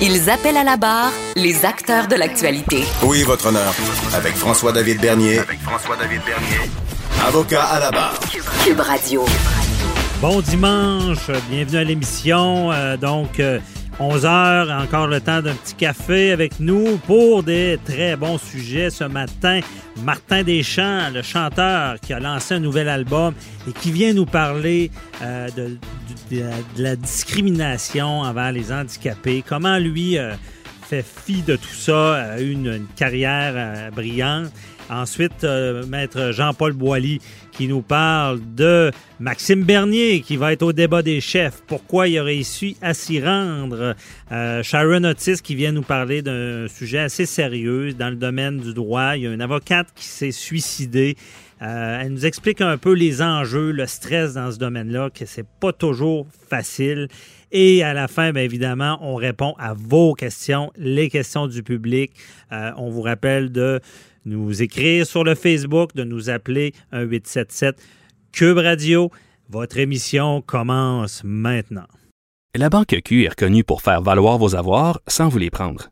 Ils appellent à la barre les acteurs de l'actualité. Oui, votre honneur. Avec François-David Bernier. Avec François-David Bernier. Avocat à la barre. Cube Radio. Bon dimanche, bienvenue à l'émission. Euh, donc, 11 heures, encore le temps d'un petit café avec nous pour des très bons sujets ce matin. Martin Deschamps, le chanteur qui a lancé un nouvel album et qui vient nous parler euh, de, de- la discrimination envers les handicapés. Comment lui euh, fait fi de tout ça, a eu une, une carrière euh, brillante. Ensuite, euh, Maître Jean-Paul Boilly qui nous parle de Maxime Bernier qui va être au débat des chefs. Pourquoi il a réussi à s'y rendre? Euh, Sharon Otis qui vient nous parler d'un sujet assez sérieux dans le domaine du droit. Il y a une avocate qui s'est suicidée. Euh, elle nous explique un peu les enjeux, le stress dans ce domaine-là, que c'est pas toujours facile. Et à la fin, bien évidemment, on répond à vos questions, les questions du public. Euh, on vous rappelle de nous écrire sur le Facebook, de nous appeler 1 877 Cube Radio. Votre émission commence maintenant. La Banque Q est reconnue pour faire valoir vos avoirs sans vous les prendre.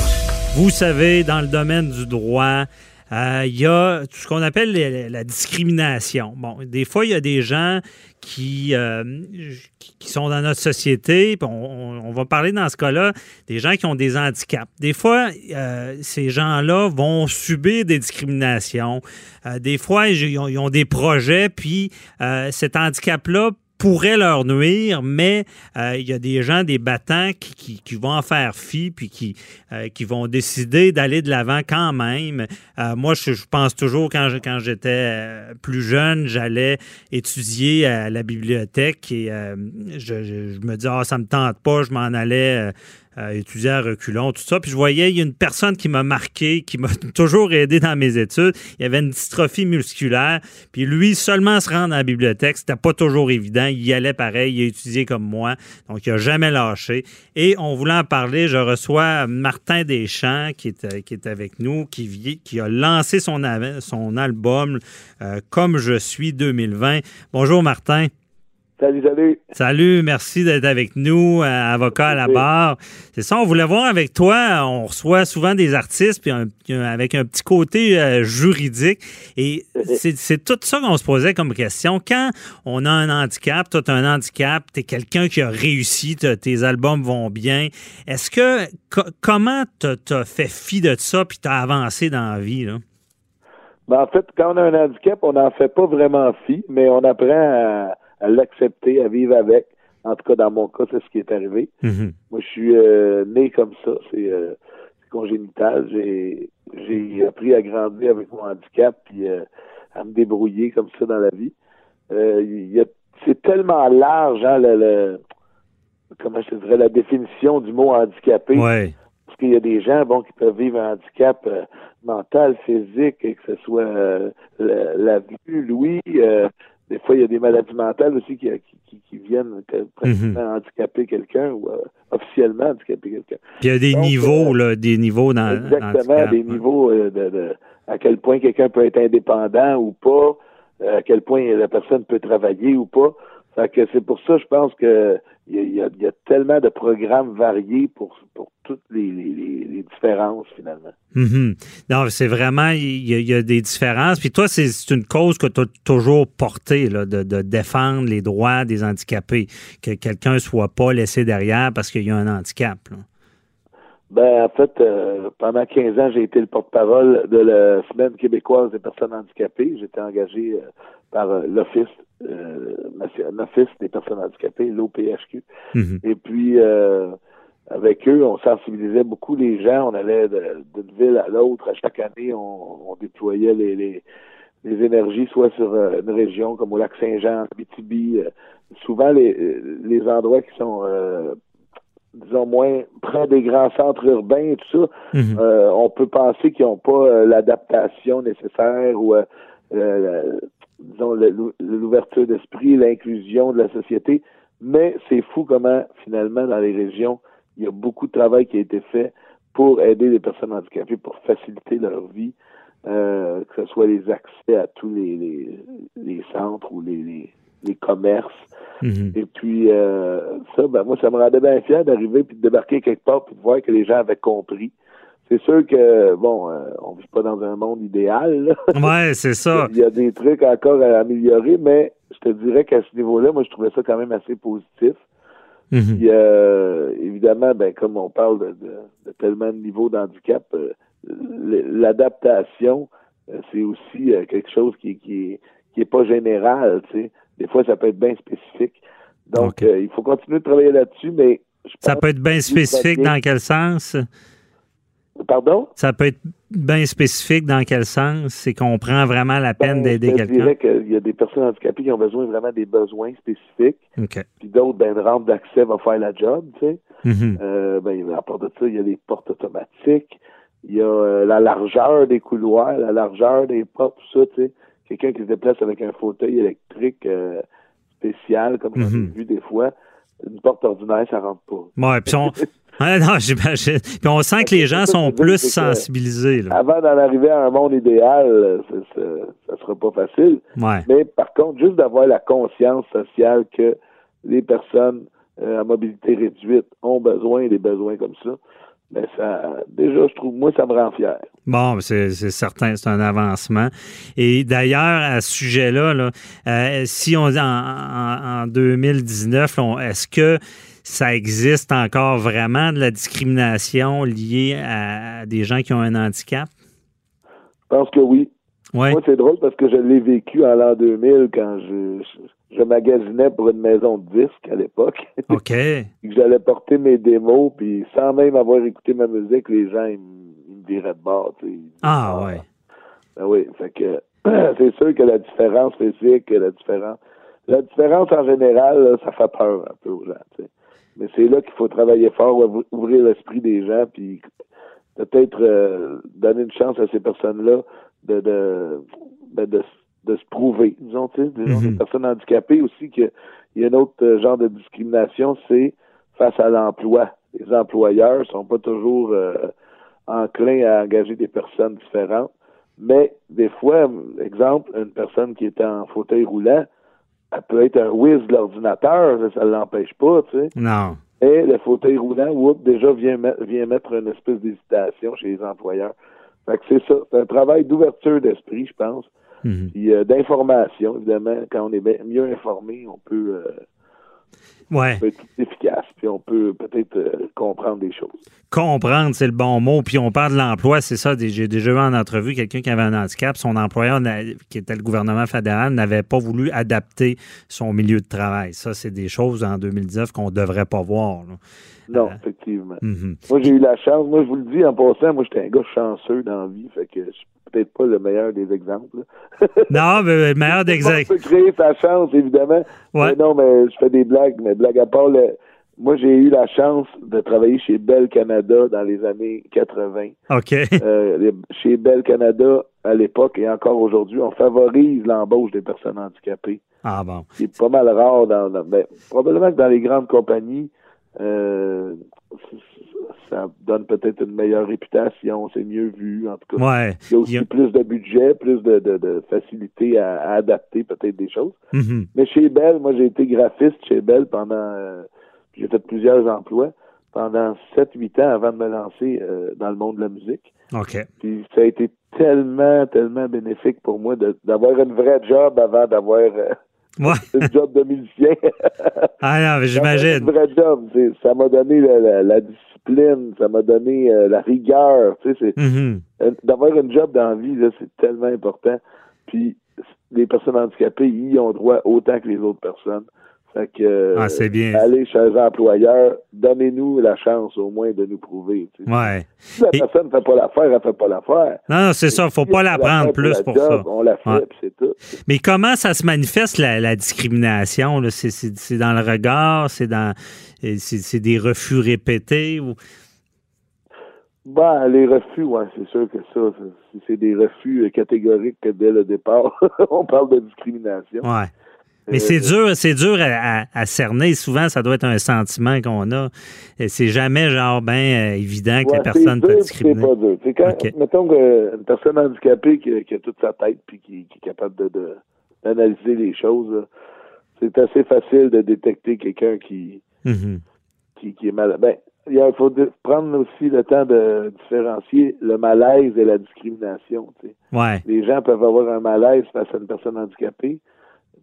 Vous savez, dans le domaine du droit, euh, il y a tout ce qu'on appelle la discrimination. Bon, des fois, il y a des gens qui, euh, qui sont dans notre société, on, on- va parler dans ce cas-là des gens qui ont des handicaps. Des fois, euh, ces gens-là vont subir des discriminations. Euh, des fois, ils ont, ils ont des projets, puis cet handicap-là pourrait leur nuire, mais euh, il y a des gens, des battants qui, qui- vont en faire fi, puis qui, euh, qui vont décider d'aller de l'avant quand même. Euh, moi, je, pense toujours, quand, quand j'étais plus jeune, j'allais étudier à la bibliothèque et je, me disais, ah, ça me tente pas, je m'en allais euh, étudier à reculons, tout ça. Puis je voyais, il y a une personne qui m'a marqué, qui m'a toujours aidé dans mes études. Il y avait une dystrophie musculaire. Puis lui, seulement se rendre à la bibliothèque, c'était pas toujours évident. Il y allait pareil, il a étudié comme moi. Donc, il a jamais lâché. Et on voulait en parler. Je reçois Martin Deschamps, qui est, euh, qui est avec nous, qui, qui a lancé son album euh, Comme je suis 2020. Bonjour, Martin. Salut, salut. Salut, merci d'être avec nous, euh, avocat à la barre. C'est ça, on voulait voir avec toi. On reçoit souvent des artistes puis un- avec un petit côté euh, juridique. Et c'est tout ça qu'on se posait comme question. Quand on a un handicap, toi, tu un handicap, tu es quelqu'un qui a réussi, tes albums vont bien. Est-ce que, co- comment tu as fait fi de ça puis tu as avancé dans la vie? Là? Ben, en fait, quand on a un handicap, on n'en fait pas vraiment fi, mais on apprend à, à l'accepter, à vivre avec. En tout cas, dans mon cas, c'est ce qui est arrivé. Mhm. Moi, je suis euh, né comme ça. C'est euh, congénital. J'ai appris à grandir avec mon handicap puis euh, à me débrouiller comme ça dans la vie. Il y a- c'est tellement large, hein, le, le- comment je te dirais, la définition du mot handicapé. Ouais. Parce qu'il y a des gens bon, qui peuvent vivre un handicap mental, physique, et que ce soit la, la vue, l'ouïe, des fois, il y a des maladies mentales aussi qui, qui, qui viennent pratiquement Mhm. handicaper quelqu'un ou euh, officiellement handicaper quelqu'un. Puis il y a des Donc, niveaux, euh, là, des niveaux dans Exactement, des niveaux euh, de, de- à quel point quelqu'un peut être indépendant ou pas, à quel point la personne peut travailler ou pas. Fait que c'est pour ça, je pense que il y a, tellement de programmes variés pour, pour toutes les, différences finalement. Mhm. Non, c'est vraiment, il y, a, des différences. Puis toi, c'est c'est une cause que tu as toujours portée, là, de, de défendre les droits des handicapés, que quelqu'un ne soit pas laissé derrière parce qu'il y a un handicap. là. Ben, en fait, euh, pendant 15 ans, j'ai été le porte-parole de la Semaine québécoise des personnes handicapées. J'étais engagé euh, par euh, l'Office euh, l'Office des personnes handicapées, l'OPHQ. Mhm. Et puis, euh, avec eux, on sensibilisait beaucoup les gens. On allait de- d'une ville à l'autre. À chaque année, on, on déployait les, les, les énergies, soit sur une région comme au lac Saint-Jean, Abitibi. euh, souvent, les, les endroits qui sont, euh, disons, moins près des grands centres urbains et tout ça, Mhm. euh, on peut penser qu'ils n'ont pas euh, l'adaptation nécessaire ou, euh, disons, l'ouverture d'esprit, l'inclusion de la société. Mais c'est fou comment, finalement, dans les régions, il y a beaucoup de travail qui a été fait pour aider les personnes handicapées, pour faciliter leur vie, euh, que ce soit les accès à tous les, les, les centres ou les, les, les commerces. Mhm. Et puis, euh, ça, ben, moi, ça me rendait bien fier d'arriver puis de débarquer quelque part puis de voir que les gens avaient compris. C'est sûr que, bon, euh, on vit pas dans un monde idéal. là. Ouais, c'est ça. Il y a des trucs encore à améliorer, mais je te dirais qu'à ce niveau-là, moi, je trouvais ça quand même assez positif. Mhm. Puis, euh, évidemment, ben, comme on parle de, de, de tellement de niveaux d'handicap, euh, l'adaptation, euh, c'est aussi euh, quelque chose qui, qui, qui est pas général, tu sais. Des fois, ça peut être bien spécifique. Donc, euh, il faut continuer de travailler là-dessus, mais je Ça peut être bien spécifique dans quel sens? Pardon? Ça peut être bien spécifique dans quel sens? C'est qu'on prend vraiment la peine Ben, d'aider Je quelqu'un? dirais qu'il y a des personnes handicapées qui ont besoin vraiment des besoins spécifiques, puis d'autres, ben, une rampe d'accès va faire la job, tu sais. Mhm. Euh, ben, à part de ça, il y a les portes automatiques, il y a euh, la largeur des couloirs, la largeur des portes, tout ça, tu sais. Quelqu'un qui se déplace avec un fauteuil électrique euh, spécial, comme ai Mhm. vu des fois, une porte ordinaire, ça rentre pas. Ouais, puis on... Non, j'imagine. Puis on sent que les gens sont plus sensibilisés. Là. Avant d'en arriver à un monde idéal, ça, ça sera pas facile. Ouais. Mais par contre, juste d'avoir la conscience sociale que les personnes euh, à mobilité réduite ont besoin des besoins comme ça, ben ça, déjà, je trouve, moi, ça me rend fier. Bon, c'est c'est certain, c'est un avancement. Et d'ailleurs, à ce sujet-là, là, euh, si on dit en, en- en 2019, là, on- est-ce que ça existe encore vraiment de la discrimination liée à, à des gens qui ont un handicap? Je pense que oui. Moi, c'est drôle parce que je l'ai vécu en l'an 2000 quand je, je, je magasinais pour une maison de disques à l'époque. OK. J'allais porter mes démos, puis sans même avoir écouté ma musique, les gens, ils, me- ils me viraient de bord. tu sais. Disaient, Ah, ouais. Ben oui, fait que c'est sûr que la différence physique, la différence. La différence en général, là, ça fait peur un peu aux gens. tu sais. Mais c'est là qu'il faut travailler fort, ouv- ouvrir l'esprit des gens, puis peut-être euh, donner une chance à ces personnes-là de de, ben, de, de se prouver. Disons, tu sais, disons, des personnes handicapées aussi qu'il y a un autre euh, genre de discrimination, c'est face à l'emploi. Les employeurs sont pas toujours euh, enclins à engager des personnes différentes. Mais des fois, exemple, une personne qui est en fauteuil roulant, elle peut être un whiz de l'ordinateur, ça ne l'empêche pas, tu sais. Non. Et le fauteuil roulant, whoop, déjà vient, mettre- vient mettre une espèce d'hésitation chez les employeurs. Fait que c'est ça. C'est un travail d'ouverture d'esprit, je pense. Mhm. Puis euh, d'information, évidemment. Quand on est mieux informé, on peut, euh, Ouais. on peut être plus efficace. Puis on peut peut-être euh, comprendre des choses. Comprendre, c'est le bon mot. Puis on parle de l'emploi, c'est ça. J'ai déjà eu en entrevue quelqu'un qui avait un handicap. Son employeur, qui était le gouvernement fédéral, n'avait pas voulu adapter son milieu de travail. Ça, c'est des choses en 2019 qu'on ne devrait pas voir. là. Non, effectivement. Mhm. Moi, j'ai eu la chance. Moi, je vous le dis en passant, moi, j'étais un gars chanceux dans la vie. Fait que je suis peut-être pas le meilleur des exemples. Non, mais le meilleur On d'exemple. peut créer sa chance, évidemment. Ouais. Mais non, mais je fais des blagues, mais blague à part, le- moi, j'ai eu la chance de travailler chez Bell Canada dans les années 80. OK. Euh, chez Bell Canada, à l'époque et encore aujourd'hui, on favorise l'embauche des personnes handicapées. Ah bon. C'est pas mal rare dans, dans- ben, probablement que dans les grandes compagnies, euh, ça donne peut-être une meilleure réputation, c'est mieux vu, en tout cas. Ouais. Il y a aussi a- plus de budget, plus de, de, de facilité à, à adapter peut-être des choses. Mhm. Mais chez Bell, moi j'ai été graphiste chez Bell pendant euh, j'ai fait plusieurs emplois pendant 7-8 ans avant de me lancer euh, dans le monde de la musique. OK. Puis ça a été tellement, tellement bénéfique pour moi d'avoir une vraie job avant d'avoir euh, Ouais. une job de musicien. Ah non, mais j'imagine. Un vrai job. c'est- Ça m'a donné la, la- la discipline, ça m'a donné euh, la rigueur. Tu sais, c'est, Mhm. euh, d'avoir une job dans la vie, c'est tellement important. Puis les personnes handicapées, y ont droit autant que les autres personnes. Fait que euh, Ah, c'est bien. allez chez un employeur, donnez-nous la chance au moins de nous prouver. tu sais. Ouais. Si la Et- personne ne fait pas l'affaire, elle fait pas l'affaire. Non, non, c'est ça. Faut pas la prendre plus pour job, ça. On la fait, Ouais. c'est tout. Mais comment ça se manifeste, la, la discrimination? C'est, dans le regard, c'est dans c'est, c'est des refus répétés? Ou... Ben, les refus, ouais, c'est sûr que ça, c'est- des refus euh, catégoriques que dès le départ. on parle de discrimination. Ouais. Mais Euh, c'est dur, c'est dur à, à- à cerner. Souvent, ça doit être un sentiment qu'on a. C'est jamais genre ben euh, évident que Ouais, la personne peut discriminer. C'est pas dur. C'est quand, mettons qu'une personne handicapée qui, a- qui a toute sa tête puis qui, qui est capable de, d'analyser les choses, c'est assez facile de détecter quelqu'un qui, Mhm. qui, qui est malade. Ben, il faut prendre aussi le temps de différencier le malaise et la discrimination. Ouais. Les gens peuvent avoir un malaise face à une personne handicapée.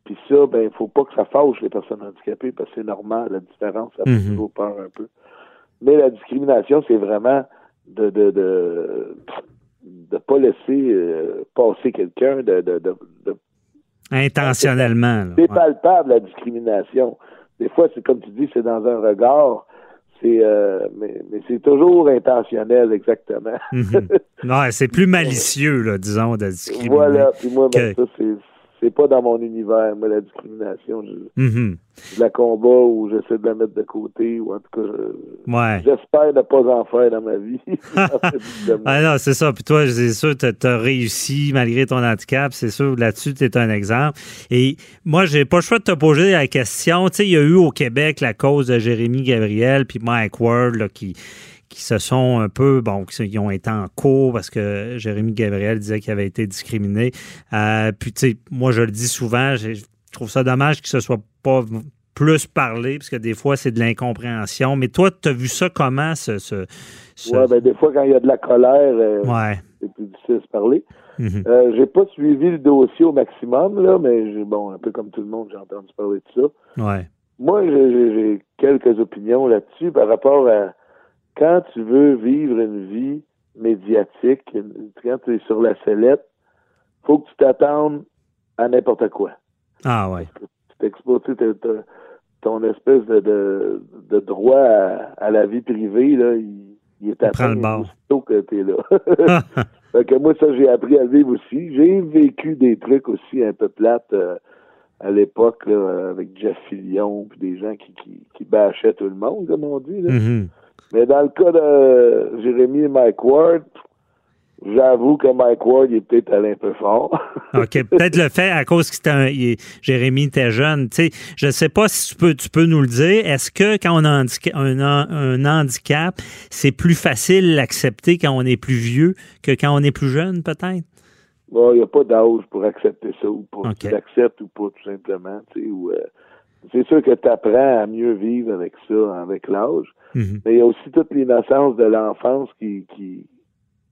Puis ça, ben, il faut pas que ça fâche les personnes handicapées parce que c'est normal. La différence, ça fait Mhm. toujours peur un peu. Mais la discrimination, c'est vraiment de de de de pas laisser euh, passer quelqu'un, de, de, de, Intentionnellement. c'est Ouais. palpable la discrimination. Des fois, c'est comme tu dis, c'est dans un regard. C'est euh, mais, mais c'est toujours intentionnel, exactement. Mhm. Ouais, c'est plus malicieux, là, disons, de discriminer. voilà. Puis moi, ben, Que- ça, c'est c'est pas dans mon univers, moi, la discrimination. Je, Mhm. je la combat ou j'essaie de la mettre de côté ou en tout cas, je- Ouais. j'espère ne pas en faire dans ma vie. Ah non, c'est ça. Puis toi, c'est sûr, tu as réussi malgré ton handicap. C'est sûr, là-dessus, tu es un exemple. Et moi, j'ai pas le choix de te poser la question. Tu sais, il y a eu au Québec la cause de Jérémy Gabriel puis Mike Ward là, qui qui se sont un peu, bon, qui ont été en cours parce que Jérémy Gabriel disait qu'il avait été discriminé. Euh, puis, tu sais, moi, je le dis souvent, je trouve ça dommage que ce soit pas plus parlé, parce que des fois, c'est de l'incompréhension. Mais toi, tu as vu ça comment, ce... ce, ce- ouais, ben, des fois, quand il y a de la colère, euh, Ouais. c'est plus difficile de se parler. Mhm. Euh, j'ai pas suivi le dossier au maximum, là, mais j'ai, bon, un peu comme tout le monde, j'ai entendu parler de ça. Ouais. Moi, j'ai quelques opinions là-dessus par rapport à quand tu veux vivre une vie médiatique, quand tu es sur la sellette, faut que tu t'attendes à n'importe quoi. Ah ouais. Tu t'exposes, ton espèce de, de, de droit à, à la vie privée, là, il, il est prend atteint le bord. aussitôt que t'es là. Fait que moi, ça, j'ai appris à vivre aussi. J'ai vécu des trucs aussi un peu plates euh, à l'époque, là, avec Jeff Fillion, puis des gens qui, qui, qui bâchaient tout le monde, comme on dit. Là. Mhm. Mais dans le cas de Jérémy et Mike Ward, j'avoue que Mike Ward, il est peut-être allé un peu fort. OK. Peut-être le fait à cause que un- il- Jérémy était jeune. Je ne sais pas si tu peux, tu peux nous le dire. Est-ce que quand on a un, handica- un, han- un handicap, c'est plus facile d'accepter quand on est plus vieux que quand on est plus jeune, peut-être? Bon, il n'y a pas d'âge pour accepter ça ou pas. OK. Tu l'acceptes ou pas, tout simplement. tu sais, ou, euh, c'est sûr que tu apprends à mieux vivre avec ça, avec l'âge. Mhm. Mais il y a aussi toute l'innocence de l'enfance qui, qui,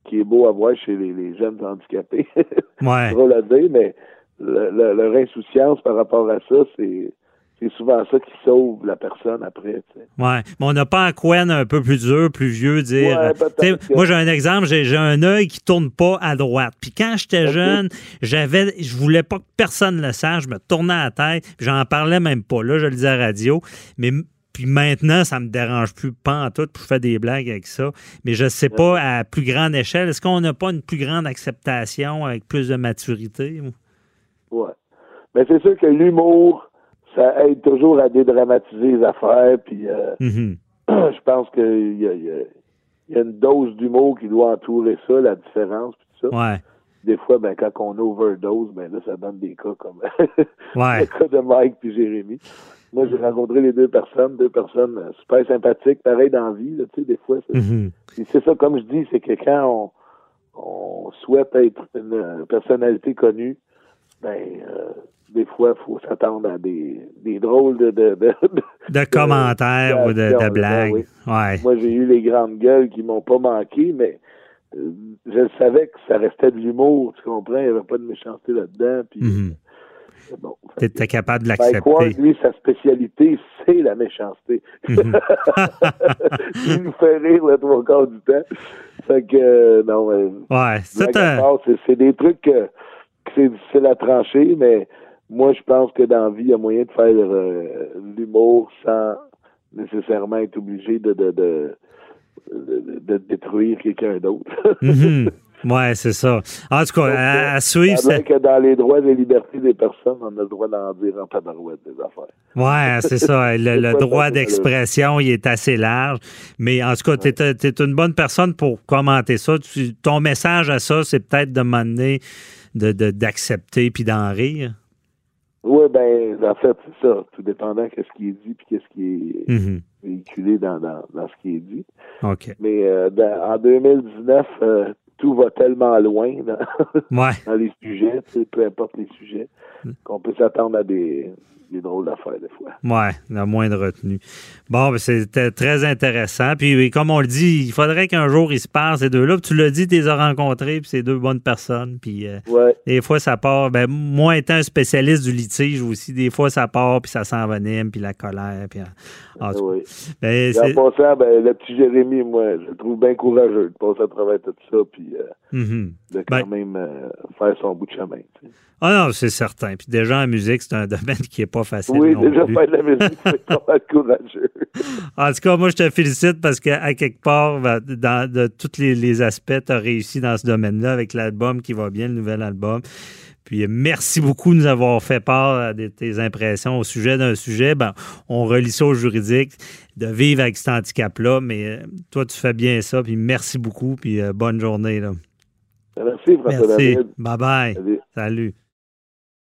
qui est beau à voir chez les, les jeunes handicapés. Ouais. C'est drôle à dire, mais le- le- leur insouciance par rapport à ça, c'est c'est souvent ça qui sauve la personne après. tu sais. Ouais. Mais on n'a pas un coin un peu plus dur, plus vieux, dire. Ouais, Moi, j'ai un exemple. J'ai un œil qui tourne pas à droite. Puis quand j'étais jeune, j'avais, je voulais pas que personne le sache. Je me tournais à la tête. J'en parlais même pas. Là, je le disais à la radio. Mais puis maintenant, ça me dérange plus pas en tout. Puis je fais des blagues avec ça. Mais je sais pas à plus grande échelle. Est-ce qu'on n'a pas une plus grande acceptation avec plus de maturité? Ouais. Mais c'est sûr que l'humour, ça aide toujours à dédramatiser les affaires. Puis euh, Mhm. je pense qu'il y a, y a- il y a une dose d'humour qui doit entourer ça, la différence, puis tout ça. Ouais. des fois, ben, quand on overdose, ben là, ça donne des cas comme Ouais. le cas de Mike puis Jérémy. Moi, j'ai rencontré les deux personnes, deux personnes euh, super sympathiques, pareil dans la vie, là, tu sais, des fois. c'est- Mhm. ça, comme je dis, c'est que quand on, on souhaite être une euh, personnalité connue, ben, euh, des fois, il faut s'attendre à des, des drôles de, de, de- de- De commentaires ou de, blagues. oui. Ouais. Moi, j'ai eu les grandes gueules qui m'ont pas manqué, mais euh, je savais que ça restait de l'humour, tu comprends? Il n'y avait pas de méchanceté là-dedans. Puis, Mhm. euh, bon, T'étais capable de Mike l'accepter. lui, sa spécialité, c'est la méchanceté. Mhm. Il nous fait rire le trois quarts du temps. Fait que, euh, non, Ouais. C'est- c'est des trucs que, que c'est difficile à trancher, mais moi, je pense que dans la vie, il y a moyen de faire euh, l'humour sans nécessairement être obligé de, de, de, de- de détruire quelqu'un d'autre. Mhm. Ouais, c'est ça. En tout cas, à, à suivre, c'est- que dans les droits et libertés des personnes, on a le droit d'en dire en tabarouette des affaires. Ouais, c'est ça. Le, droit d'expression, il est assez large. Mais en tout cas, tu es, une bonne personne pour commenter ça. Tu- ton message à ça, c'est peut-être de m'amener de, de- d'accepter puis d'en rire. Oui, ben, en fait, c'est ça. Tout dépendant de ce qui est dit puis qu'est-ce qui est Mhm. véhiculé dans, dans, dans ce qui est dit. OK. Mais euh, dans- en 2019, euh, tout va tellement loin dans, Ouais. dans les sujets, tu sais, peu importe les sujets, qu'on peut s'attendre à des, des drôles d'affaires des fois. Ouais, la moindre retenue. Bon, ben, c'était très intéressant. Puis, oui, comme on le dit, il faudrait qu'un jour ils se parlent, ces deux-là. Puis tu l'as dit, tu les as rencontrés, puis c'est deux bonnes personnes. Puis euh, Ouais. des fois, ça part. Ben, moi, étant un spécialiste du litige aussi, des fois, ça part, puis ça s'envenime, puis la colère. Puis, en- en tout cas, oui. ben, en passant, ben, le petit Jérémy, moi, je le trouve bien courageux de passer à travers tout ça, puis euh, Mhm. de quand Ben- même euh, faire son bout de chemin. tu sais. Ah non, c'est certain. Puis déjà, en musique, c'est un domaine qui n'est pas facile. Oui, non déjà plus. faire de la musique, c'est pas mal courageux. En tout cas, moi, je te félicite parce qu'à quelque part, ben, dans de tous les, les aspects, tu as réussi dans ce domaine-là avec l'album qui va bien, le nouvel album. Puis euh, merci beaucoup de nous avoir fait part euh, de tes impressions au sujet d'un sujet. Ben, on relie ça au juridique, de vivre avec cet handicap-là, mais euh, toi, tu fais bien ça. Puis merci beaucoup, puis euh, bonne journée. Là. Merci, François Merci. David. Bye-bye. Salut. Salut.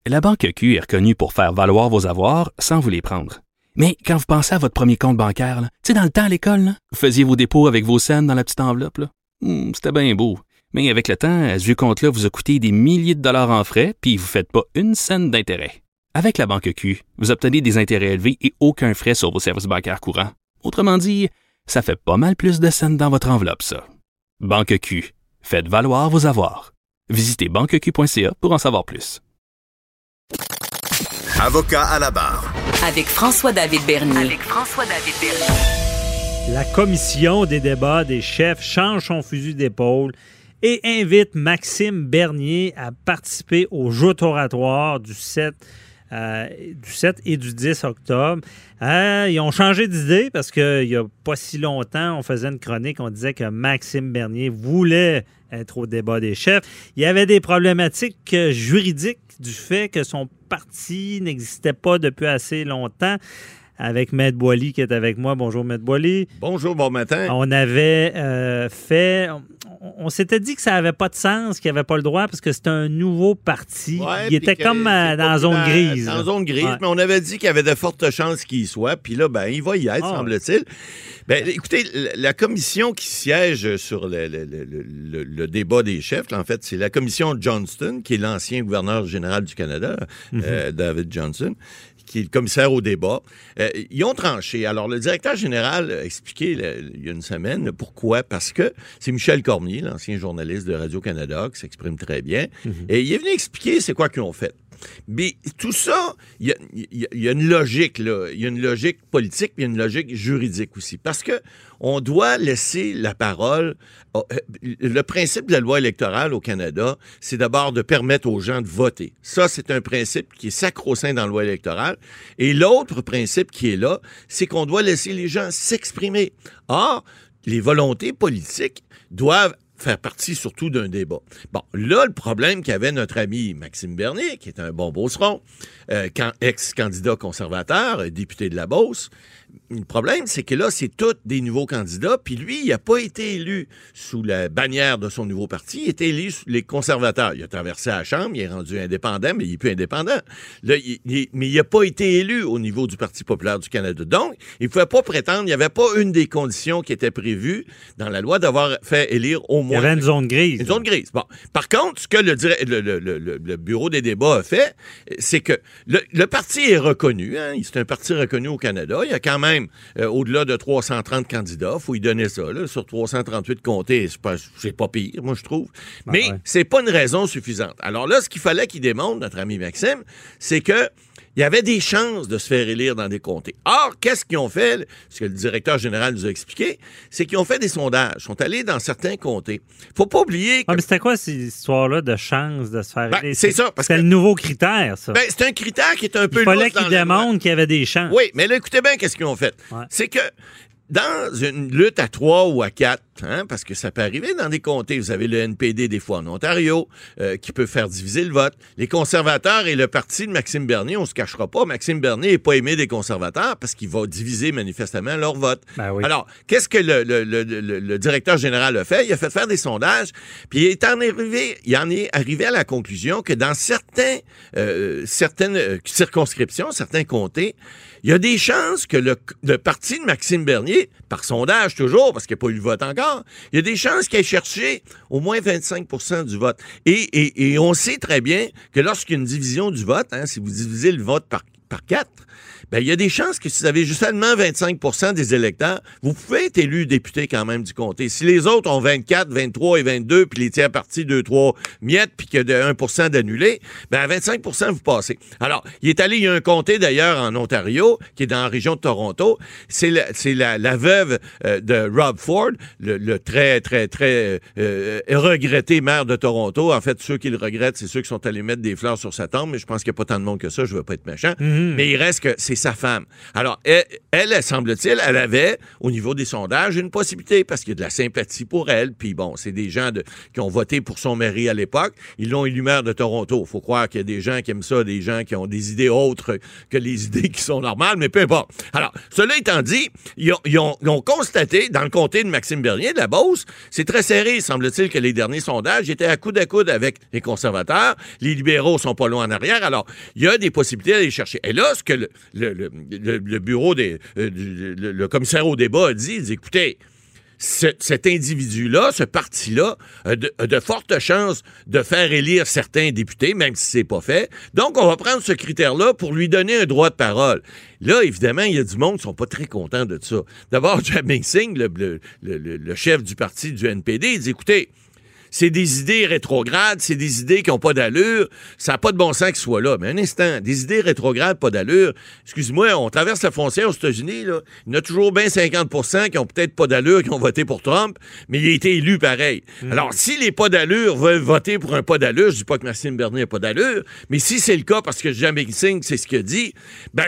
La Banque Q est reconnue pour faire valoir vos avoirs sans vous les prendre. Mais quand vous pensez à votre premier compte bancaire, là, tu sais, dans le temps à l'école, là, vous faisiez vos dépôts avec vos scènes dans la petite enveloppe. là. Hmm, C'était bien beau. Mais avec le temps, à ce compte-là vous a coûté des milliers de dollars en frais, puis vous ne faites pas une scène d'intérêt. Avec la Banque Q, vous obtenez des intérêts élevés et aucun frais sur vos services bancaires courants. Autrement dit, ça fait pas mal plus de scènes dans votre enveloppe, ça. Banque Q. Faites valoir vos avoirs. Visitez banqueq.ca pour en savoir plus. Avocat à la barre. Avec François-David Bernier. Avec François-David Bernier. La commission des débats des chefs change son fusil d'épaule et invite Maxime Bernier à participer au jeu oratoire du 7, euh, du 7 et du 10 octobre. Euh, ils ont changé d'idée parce qu'il n'y a pas si longtemps, on faisait une chronique, on disait que Maxime Bernier voulait être au débat des chefs. Il y avait des problématiques euh, juridiques du fait que son parti n'existait pas depuis assez longtemps avec Maître Boily qui est avec moi. Bonjour, Maître Boily. Bonjour, bon matin. On avait euh, fait. On, on s'était dit que ça n'avait pas de sens, qu'il n'y avait pas le droit parce que c'était un nouveau parti. Ouais, Il était comme euh, dans zone dans- grise. Dans là. zone grise, Ouais. mais on avait dit qu'il y avait de fortes chances qu'il y soit. Puis là, ben, il va y être, Ah. semble-t-il. Ben, écoutez, la- commission qui siège sur le, le- le- le- le débat des chefs, en fait, c'est la commission Johnston, qui est l'ancien gouverneur général du Canada, Mhm. euh, David Johnson qui est le commissaire au débat. Euh, ils ont tranché. Alors, le directeur général a expliqué là, il y a une semaine pourquoi. Parce que c'est Michel Cormier, l'ancien journaliste de Radio-Canada, qui s'exprime très bien. Et il est venu expliquer c'est quoi qu'ils ont fait. Mais tout ça, il y a, une logique, là. Il y a une logique politique, puis il y a une logique juridique aussi. Parce que on doit laisser la parole. oh, euh, Le principe de la loi électorale au Canada, c'est d'abord de permettre aux gens de voter. Ça, c'est un principe qui est sacro-saint dans la loi électorale. Et l'autre principe qui est là, c'est qu'on doit laisser les gens s'exprimer. Or, les volontés politiques doivent faire partie surtout d'un débat. Bon, là, le problème qu'avait notre ami Maxime Bernier, qui est un bon beauceron, euh, ex-candidat conservateur, euh, député de la Beauce, le problème, c'est que là, c'est tous des nouveaux candidats, puis lui, il n'a pas été élu sous la bannière de son nouveau parti, il a été élu sous les conservateurs. Il a traversé la Chambre, il est rendu indépendant, mais il n'est plus indépendant. Là, il, mais il n'a pas été élu au niveau du Parti populaire du Canada. Donc, il ne pouvait pas prétendre, il n'y avait pas une des conditions qui était prévue dans la loi d'avoir fait élire au moins... Il y avait une zone grise. Une zone grise. Bon. Par contre, ce que le, le, le, le bureau des débats a fait, c'est que le, parti est reconnu, hein, c'est un parti reconnu au Canada. Il y a quand même euh, au-delà de 330 candidats. faut y donner ça. Là, sur 338 comtés, c'est pas, pas pire, moi, je trouve. Ben Mais c'est pas une raison suffisante. Alors là, ce qu'il fallait qu'il démontre, notre ami Maxime, c'est que il y avait des chances de se faire élire dans des comtés. Or, qu'est-ce qu'ils ont fait? Ce que le directeur général nous a expliqué, c'est qu'ils ont fait des sondages. Ils sont allés dans certains comtés. Faut pas oublier que... mais c'était quoi cette histoire-là de chance de se faire ben, élire? c'est ça. C'était le nouveau critère, ça. Ben, c'est un critère qui est un peu Il fallait qu'ils démontrent qu'il y avait des chances. Oui, mais là, écoutez bien qu'est-ce qu'ils ont fait. C'est que dans une lutte à trois ou à quatre, hein, parce que ça peut arriver dans des comtés, vous avez le NPD des fois en Ontario, euh, qui peut faire diviser le vote. Les conservateurs et le parti de Maxime Bernier, on se cachera pas, Maxime Bernier n'est pas aimé des conservateurs parce qu'il va diviser manifestement leur vote. Ben Alors, qu'est-ce que le, le, le, le, directeur général a fait? Il a fait faire des sondages, puis il est en arrivé, il en est arrivé à la conclusion que dans certains, euh, certaines euh, circonscriptions, certains comtés, il y a des chances que le, le parti de Maxime Bernier, par sondage toujours, parce qu'il n'y a pas eu le vote encore, il y a des chances qu'il ait cherché au moins 25% du vote. Et, et, et on sait très bien que lorsqu'il y a une division du vote, hein, si vous divisez le vote par, par quatre, ben, il y a des chances que si vous avez seulement 25% des électeurs, vous pouvez être élu député quand même du comté. Si les autres ont 24, 23 et 22, puis les tiers partis 2, 3 miettes, puis que de 1% d'annulés, ben à 25% vous passez. Alors, il est allé, il y a un comté d'ailleurs en Ontario, qui est dans la région de Toronto. C'est la, c'est la, la veuve euh, de Rob Ford, le, très, très, très euh, regretté maire de Toronto. En fait, ceux qui le regrettent, c'est ceux qui sont allés mettre des fleurs sur sa tombe, mais je pense qu'il n'y a pas tant de monde que ça, je veux pas être méchant. Mm-hmm. Mais il reste que c'est sa femme. Alors, elle, elle, semble-t-il, elle avait, au niveau des sondages, une possibilité parce qu'il y a de la sympathie pour elle. Puis bon, c'est des gens qui ont voté pour son mari à l'époque. Ils l'ont élu maire de Toronto. faut croire qu'il y a des gens qui aiment ça, des gens qui ont des idées autres que les idées qui sont normales, mais peu importe. Alors, cela étant dit, ils ont, constaté, dans le comté de Maxime Bernier, de la Beauce, c'est très serré, semble-t-il, que les derniers sondages étaient à coude à coude avec les conservateurs. Les libéraux sont pas loin en arrière. Alors, il y a des possibilités d'aller chercher. Et là, ce que le, bureau des. Euh, le, commissaire au débat a dit, dit écoutez, cet individu-là, ce parti-là, a de, fortes chances de faire élire certains députés, même si c'est pas fait. Donc, on va prendre ce critère-là pour lui donner un droit de parole. Là, évidemment, il y a du monde qui sont pas très contents de ça. D'abord, Jamie Singh, le, le, chef du parti du NPD, il dit, écoutez, c'est des idées rétrogrades, c'est des idées qui n'ont pas d'allure. Ça n'a pas de bon sens qu'ils soient là. Mais un instant, des idées rétrogrades, pas d'allure. Excuse-moi, on traverse la frontière aux États-Unis, là. Il y en a toujours bien 50% qui ont peut-être pas d'allure, qui ont voté pour Trump, mais il a été élu pareil. Mm. Alors, si les pas d'allure veulent voter pour un pas d'allure, je dis pas que Maxime Bernier n'a pas d'allure, mais si c'est le cas parce que Jamie Singh, c'est ce qu'il dit, ben,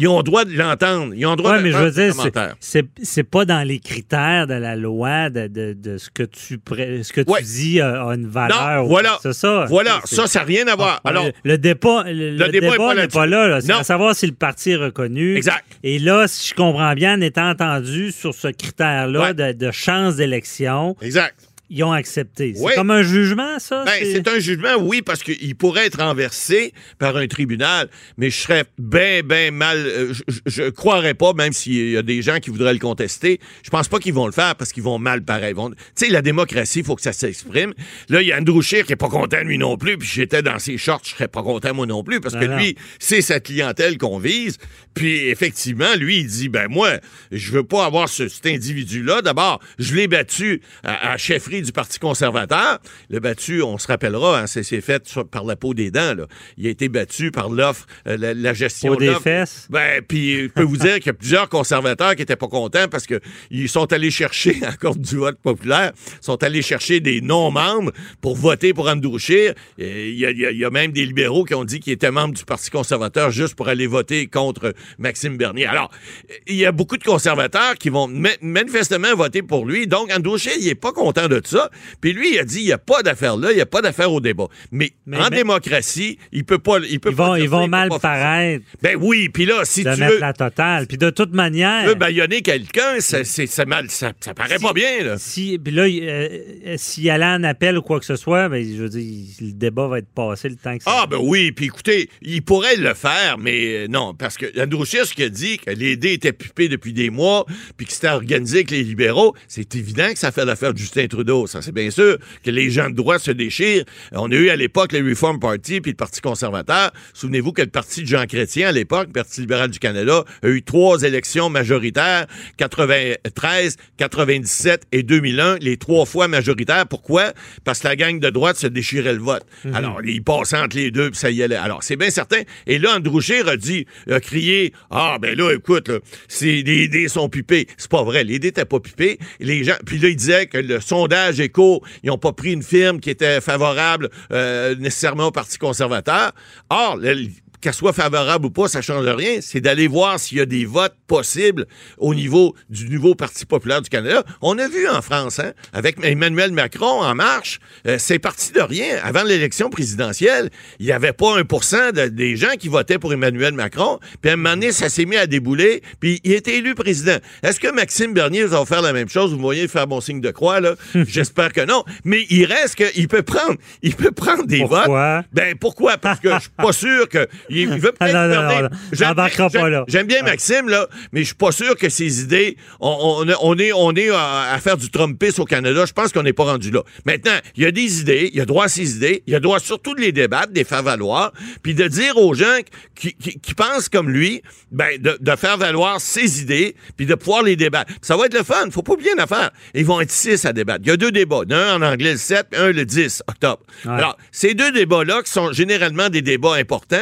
ils ont droit de l'entendre. Ils ont droit de mais je veux dire, c'est pas dans les critères de la loi de, de, ce que tu, ce que tu dis a, une valeur. Non, voilà. C'est ça. Voilà, ça, ça n'a rien à voir. Alors, le, débat, le, débat n'est pas, là. C'est à savoir si le parti est reconnu. Exact. Et là, si je comprends bien, en étant entendu sur ce critère-là de, de chance d'élection. Exact ils ont accepté. C'est comme un jugement, ça? Ben, c'est un jugement, oui, parce qu'il pourrait être renversé par un tribunal, mais je serais bien, bien mal. Euh, je, ne croirais pas, même s'il y a des gens qui voudraient le contester, je pense pas qu'ils vont le faire parce qu'ils vont mal pareil. Tu sais, la démocratie, il faut que ça s'exprime. Là, il y a Andrew Scheer qui est pas content, lui non plus, puis j'étais dans ses shorts, je serais pas content, moi non plus, parce que lui, c'est sa clientèle qu'on vise. Puis, effectivement, lui, il dit, ben moi, je veux pas avoir cet individu-là. D'abord, je l'ai battu à, à chefferie du Parti conservateur. Le battu, on se rappellera, hein, c'est fait par la peau des dents. Là. Il a été battu par l'offre, euh, la, gestion des fesses. Ben, puis je peux vous dire qu'il y a plusieurs conservateurs qui étaient pas contents parce qu'ils sont allés chercher, encore du vote populaire, sont allés chercher des non-membres pour voter pour Andrew Scheer. Il y, a, il y, a même des libéraux qui ont dit qu'ils étaient membres du Parti conservateur juste pour aller voter contre Maxime Bernier. Alors, il y a beaucoup de conservateurs qui vont manifestement voter pour lui. Donc, Andrew Scheer, il est pas content de ça. Ça. Puis lui, il a dit, il n'y a pas d'affaire là, il n'y a pas d'affaire au débat. Mais, Mais- en mais- démocratie, il peut pas. Il peut Ils pas vont, dire ils ça, vont il mal paraître Ben oui, puis là, si de tu mettre veux, la totale. Puis de toute manière, tu veux baïonner quelqu'un, ça, mal, ça, ça paraît pas bien, là. si, puis là, euh, s'il allait en appel ou quoi que ce soit, ben, je veux dire, le débat va être passé le temps que ça. Ah, ben oui, puis écoutez, il pourrait le faire, mais euh, non, parce que Andrew qui a dit que les dés étaient pupés depuis des mois, puis que c'était organisé avec les libéraux, c'est évident que ça fait l'affaire de Justin Trudeau. Ça, c'est bien sûr que les gens de droite se déchirent. On a eu à l'époque le Reform Party puis le Parti conservateur. Souvenez-vous que le Parti de Jean Chrétien, à l'époque, le Parti libéral du Canada, a eu trois élections majoritaires, 93, 97 et 2001, les trois fois majoritaires. Pourquoi? Parce que la gang de droite se déchirait le vote. Alors, ils passaient entre les deux, puis ça y allait. Alors, c'est bien certain. Et là, Andrew Scheer a dit, a crié, ah, ben là, écoute, c'est, les dés sont pipés. C'est pas vrai. Les dés n'étaient pas pipés. Les gens, puis là, il disait que le sondage éco, ils n'ont pas pris une firme qui était favorable euh, nécessairement au Parti conservateur. Or, le- qu'elle soit favorable ou pas, ça change rien. C'est d'aller voir s'il y a des votes possibles au niveau du nouveau Parti populaire du Canada. On a vu en France, hein, avec Emmanuel Macron en marche, euh, c'est parti de rien. Avant l'élection présidentielle, il n'y avait pas un pour cent de- des gens qui votaient pour Emmanuel Macron. Puis à un moment donné, ça s'est mis à débouler, puis il a été élu président. Est-ce que Maxime Bernier va faire la même chose? Vous voyez faire mon signe de croix, là? J'espère que non. Mais il reste qu'il peut prendre, il peut prendre des Pourquoi? votes. Ben pourquoi? Parce que je suis pas sûr que. Il, veut peut-être Non, pas là. J'aime bien Maxime, là, mais je suis pas sûr que ses idées. On, on- on est, on est à, à faire du Trumpisme au Canada. Je pense qu'on n'est pas rendu là. Maintenant, il y a des idées, il a droit à ses idées, il a droit surtout de les débattre, de les faire valoir, puis de dire aux gens qui, qui- qui pensent comme lui, ben, de, de faire valoir ses idées, puis de pouvoir les débattre. Ça va être le fun. Faut pas oublier une affaire. Ils vont être six à débattre. Il y a deux débats. Un en anglais le 7, puis un le 10 octobre. Ouais. Alors, ces deux débats-là, qui sont généralement des débats importants,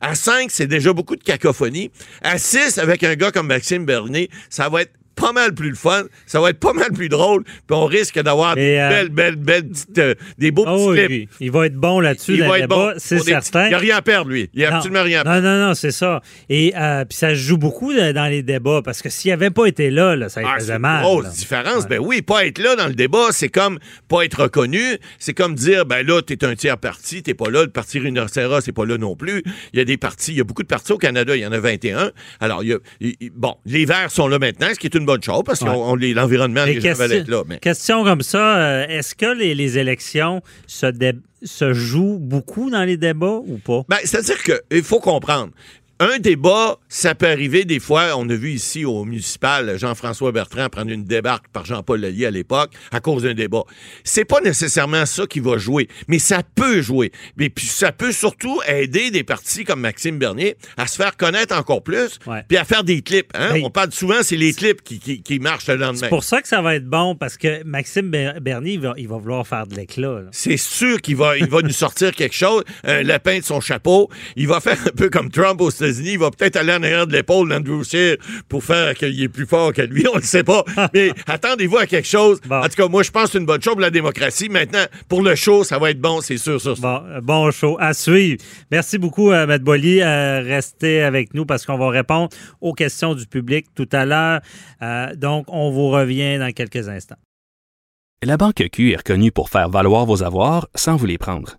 à 5, c'est déjà beaucoup de cacophonie. À 6, avec un gars comme Maxime Bernier, ça va être pas mal plus le fun, ça va être pas mal plus drôle, puis on risque d'avoir euh, belles, belles, belles petites, euh, des beaux Ah petits clips. puis il va être bon là-dessus, Il le être bon. c'est certain. Il n'y a rien à perdre, lui. Il n'y a Non. absolument rien à perdre. Non, non, non, c'est ça. Et euh, puis ça se joue beaucoup dans les débats parce que s'il n'avait pas été là, là, ça Ah, faisait mal. grosse là. différence. Ben oui, pas être là dans le débat, c'est comme pas être reconnu. C'est comme dire, ben là, t'es un tiers parti, t'es pas là. Le parti Rhinocéros, c'est pas là non plus. Il y a des partis, il y a beaucoup de partis au Canada, il y en a 21. Alors, il y a, il- il- bon, les Verts sont là maintenant, ce qui est une bonne chose parce que Ouais. l'environnement, les gens être là. Mais question comme ça, euh, est-ce que les, les élections se, dé- se jouent beaucoup dans les débats ou pas? Ben, c'est-à-dire qu'il faut comprendre. Un débat, ça peut arriver des fois. On a vu ici au municipal Jean-François Bertrand prendre une débarque par Jean-Paul Lallier à l'époque à cause d'un débat. C'est pas nécessairement ça qui va jouer, mais ça peut jouer. Mais puis ça peut surtout aider des partis comme Maxime Bernier à se faire connaître encore plus, Ouais. puis à faire des clips. Hein? On parle souvent, c'est les clips qui, qui, qui marchent le lendemain. C'est pour ça que ça va être bon parce que Maxime Ber- Bernier, il va, il va vouloir faire de l'éclat. C'est sûr qu'il va, il va nous sortir quelque chose, un lapin de son chapeau. Il va faire un peu comme Trump aux États-Unis. Il va peut-être aller en arrière de l'épaule d'Andrew Scheer pour faire qu'il est plus fort que lui. On ne le sait pas. Mais attendez-vous à quelque chose. Bon. En tout cas, moi, je pense que c'est une bonne chose pour la démocratie. Maintenant, pour le show, ça va être bon, c'est sûr, sûr. Bon, euh, bon show à suivre. Merci beaucoup, euh, Matt Boily. Euh, restez avec nous parce qu'on va répondre aux questions du public tout à l'heure. Euh, donc, on vous revient dans quelques instants. La Banque Q est reconnue pour faire valoir vos avoirs sans vous les prendre.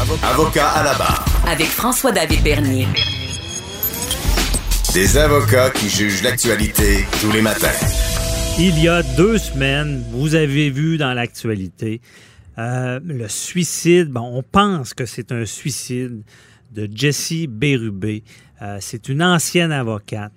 Avocat à la barre. Avec François-David Bernier. Des avocats qui jugent l'actualité tous les matins. Il y a deux semaines, vous avez vu dans l'actualité euh, le suicide. Bon, on pense que c'est un suicide de Jessie Bérubé. Euh, c'est une ancienne avocate.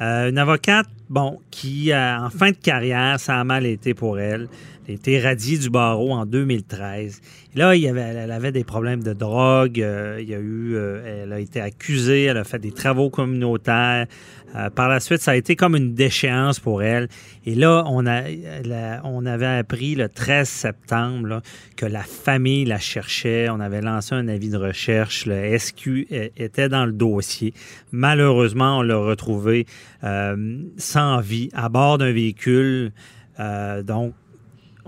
Euh, une avocate, bon, qui, euh, en fin de carrière, ça a mal été pour elle. A été radiée du barreau en 2013. là, elle avait des problèmes de drogue. euh, il y a eu, euh, elle a été accusée. Elle a fait des travaux communautaires. Euh, par la suite, ça a été comme une déchéance pour elle. Et là, on, a, on avait appris le 13 septembre que la famille la cherchait. On avait lancé un avis de recherche. Le SQ était dans le dossier. Malheureusement, on l'a retrouvé sans vie à bord d'un véhicule. Donc,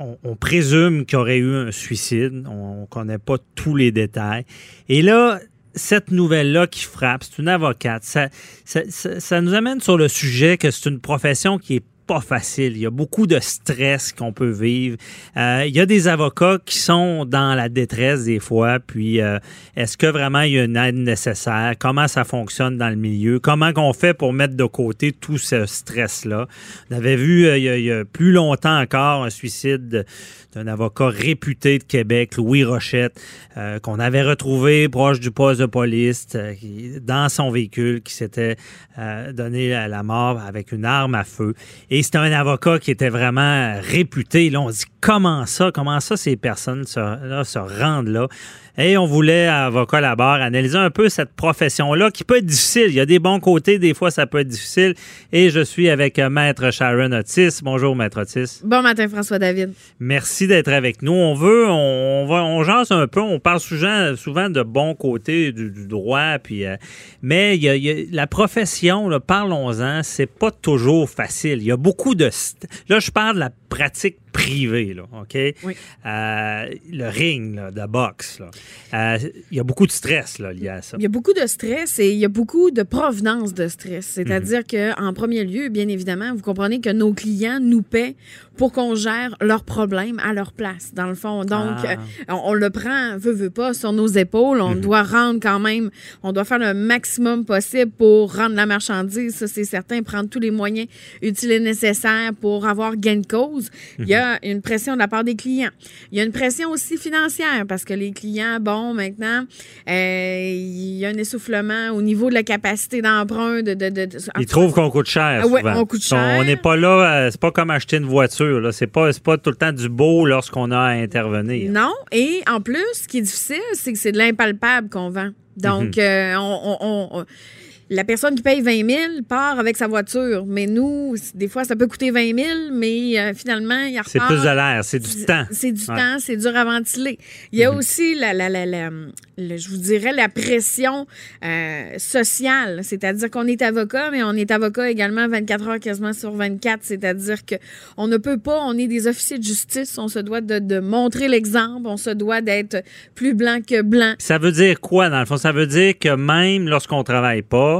on, présume qu'il y aurait eu un suicide. On ne connaît pas tous les détails. Et là, cette nouvelle-là qui frappe, c'est une avocate. Ça- ça nous amène sur le sujet que c'est une profession qui est pas facile. Il y a beaucoup de stress qu'on peut vivre. Euh, il y a des avocats qui sont dans la détresse des fois. Puis, euh, est-ce que vraiment il y a une aide nécessaire? Comment ça fonctionne dans le milieu? Comment qu'on fait pour mettre de côté tout ce stress-là? On avait vu euh, il, y a, il y a plus longtemps encore un suicide d'un avocat réputé de Québec, Louis Rochette, euh, qu'on avait retrouvé proche du poste de police euh, dans son véhicule, qui s'était euh, donné la, la mort avec une arme à feu. Et c'était un avocat qui était vraiment réputé. Comment ça, comment ça ces personnes se, là, se rendent là? Et on voulait, avocat la barre, analyser un peu cette profession-là qui peut être difficile. Il y a des bons côtés, des fois ça peut être difficile. Et je suis avec euh, Maître Sharon Otis. Bonjour, Maître Otis. Bon matin, François-David. Merci d'être avec nous. On veut, on, on va, on jase un peu, on parle souvent, souvent de bons côtés du, du droit, puis, euh, mais il y a, il y a- la profession, parlons-en, c'est pas toujours facile. Il y a beaucoup de, là, je parle de la pratique privée, là, ok? Oui. Euh, le ring là, de boxe, là. Euh, il y a beaucoup de stress là, lié à ça. Il y a beaucoup de stress et il y a beaucoup de provenance de stress. C'est-à-dire Mhm. qu'en premier lieu, bien évidemment, vous comprenez que nos clients nous paient pour qu'on gère leurs problèmes à leur place, dans le fond. Donc, Ah. euh, on, on le prend, veut, veut pas, sur nos épaules. On Mhm. doit rendre quand même, on doit faire le maximum possible pour rendre la marchandise, ça c'est certain, prendre tous les moyens utiles et nécessaires pour avoir gain de cause. Il y a une pression de la part des clients. Il y a une pression aussi financière parce que les clients, bon, maintenant, euh, il y a un essoufflement au niveau de la capacité d'emprunt. De, de, de, de- Ils trouvent qu'on coûte cher. Ah ouais, souvent. on coûte cher. On n'est pas là, euh, c'est pas comme acheter une voiture. Là. C'est pas, c'est pas tout le temps du beau lorsqu'on a à intervenir. Non, et en plus, ce qui est difficile, c'est que c'est de l'impalpable qu'on vend. Donc, Mhm. euh, on- on- on- on- la personne qui paye 20 000 part avec sa voiture. Mais nous, des fois, ça peut coûter 20 000, mais euh, finalement, il repart. C'est plus de l'air, c'est du temps. C'est du Ouais. temps, c'est dur à ventiler. Il y a Mhm. aussi, la, la, la, la- le- je vous dirais, la pression euh, sociale. C'est-à-dire qu'on est avocat, mais on est avocat également 24 heures quasiment sur 24. C'est-à-dire que on ne peut pas, on est des officiers de justice, on se doit de, de montrer l'exemple, on se doit d'être plus blanc que blanc. Ça veut dire quoi, dans le fond? Ça veut dire que même lorsqu'on travaille pas,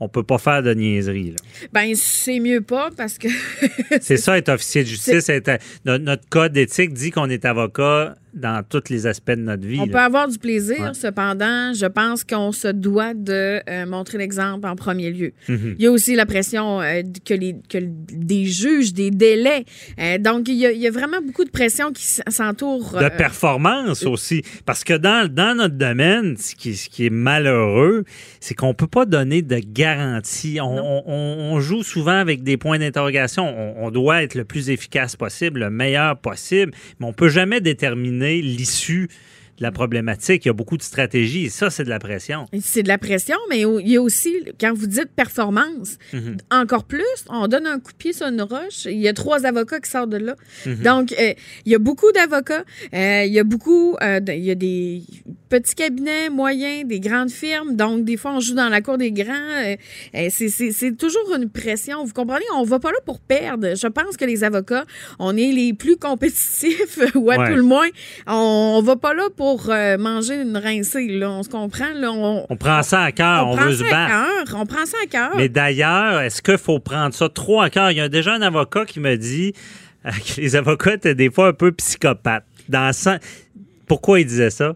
on peut pas faire de niaiserie. là. Ben, c'est mieux pas parce que C'est ça, être officier de justice. être- notre, notre code d'éthique dit qu'on est avocat dans tous les aspects de notre vie. On là. peut avoir du plaisir, Ouais. cependant, je pense qu'on se doit de euh, montrer l'exemple en premier lieu. Mhm. Il y a aussi la pression euh, que, les, que des juges, des délais. Euh, donc, il y, a, il y a vraiment beaucoup de pression qui s'entoure. de euh, performance aussi. Parce que dans, dans notre domaine, ce qui, ce qui est malheureux, c'est qu'on peut pas donner de garantie. On, on- on- on joue souvent avec des points d'interrogation. On, on doit être le plus efficace possible, le meilleur possible, mais on peut jamais déterminer l'issue la problématique. Il y a beaucoup de stratégies et ça, c'est de la pression. C'est de la pression, mais il y a aussi, quand vous dites performance, Mhm. encore plus, on donne un coup de pied sur une roche. Il y a trois avocats qui sortent de là. Mhm. Donc, euh, il y a beaucoup d'avocats. euh, il y a beaucoup, euh, de- il y a des petits cabinets moyens, des grandes firmes. Donc, des fois, on joue dans la cour des grands. c'est- toujours une pression. Vous comprenez? On va pas là pour perdre. Je pense que les avocats, on est les plus compétitifs, ou à Ouais. tout le moins. On, on va pas là pour euh, manger une rincée. Là. On se comprend. Là. On, On prend ça à cœur, on, veut se battre. On prend ça à cœur. Mais d'ailleurs, est-ce qu'il faut prendre ça trop à cœur? Il y a déjà un avocat qui me dit euh, que les avocats étaient des fois un peu psychopathes. Dans le sens- Pourquoi il disait ça?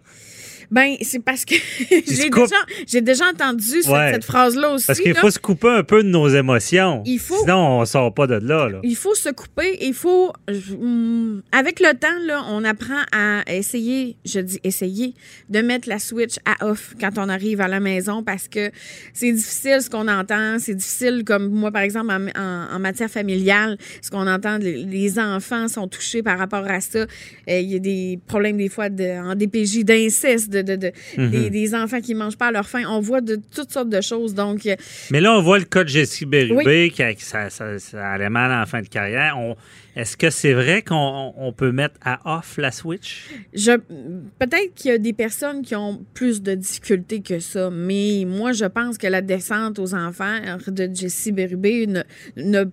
Ben, c'est parce que j'ai déjà, déjà, entendu cette, phrase-là aussi. Parce qu'il faut se couper un peu de nos émotions. Il faut, Sinon, on ne sort pas de là, Il faut se couper. Il faut. Hmm, avec le temps, là, on apprend à essayer, je dis essayer, de mettre la switch à off quand on arrive à la maison parce que c'est difficile ce qu'on entend. C'est difficile, comme moi, par exemple, en, matière familiale, ce qu'on entend, les, enfants sont touchés par rapport à ça. Euh, il y a des problèmes, des fois, de, en DPJ, d'inceste, de, mhm. des, enfants qui ne mangent pas à leur faim. On voit de toutes sortes de choses. Donc, euh, Mais là, on voit le cas de Jessie Berube, qui ça, allait mal en fin de carrière. Est-ce que c'est vrai qu'on peut mettre à off la Switch? Peut-être qu'il y a des personnes qui ont plus de difficultés que ça, mais moi, je pense que la descente aux enfers de Jessie Berube ne, ne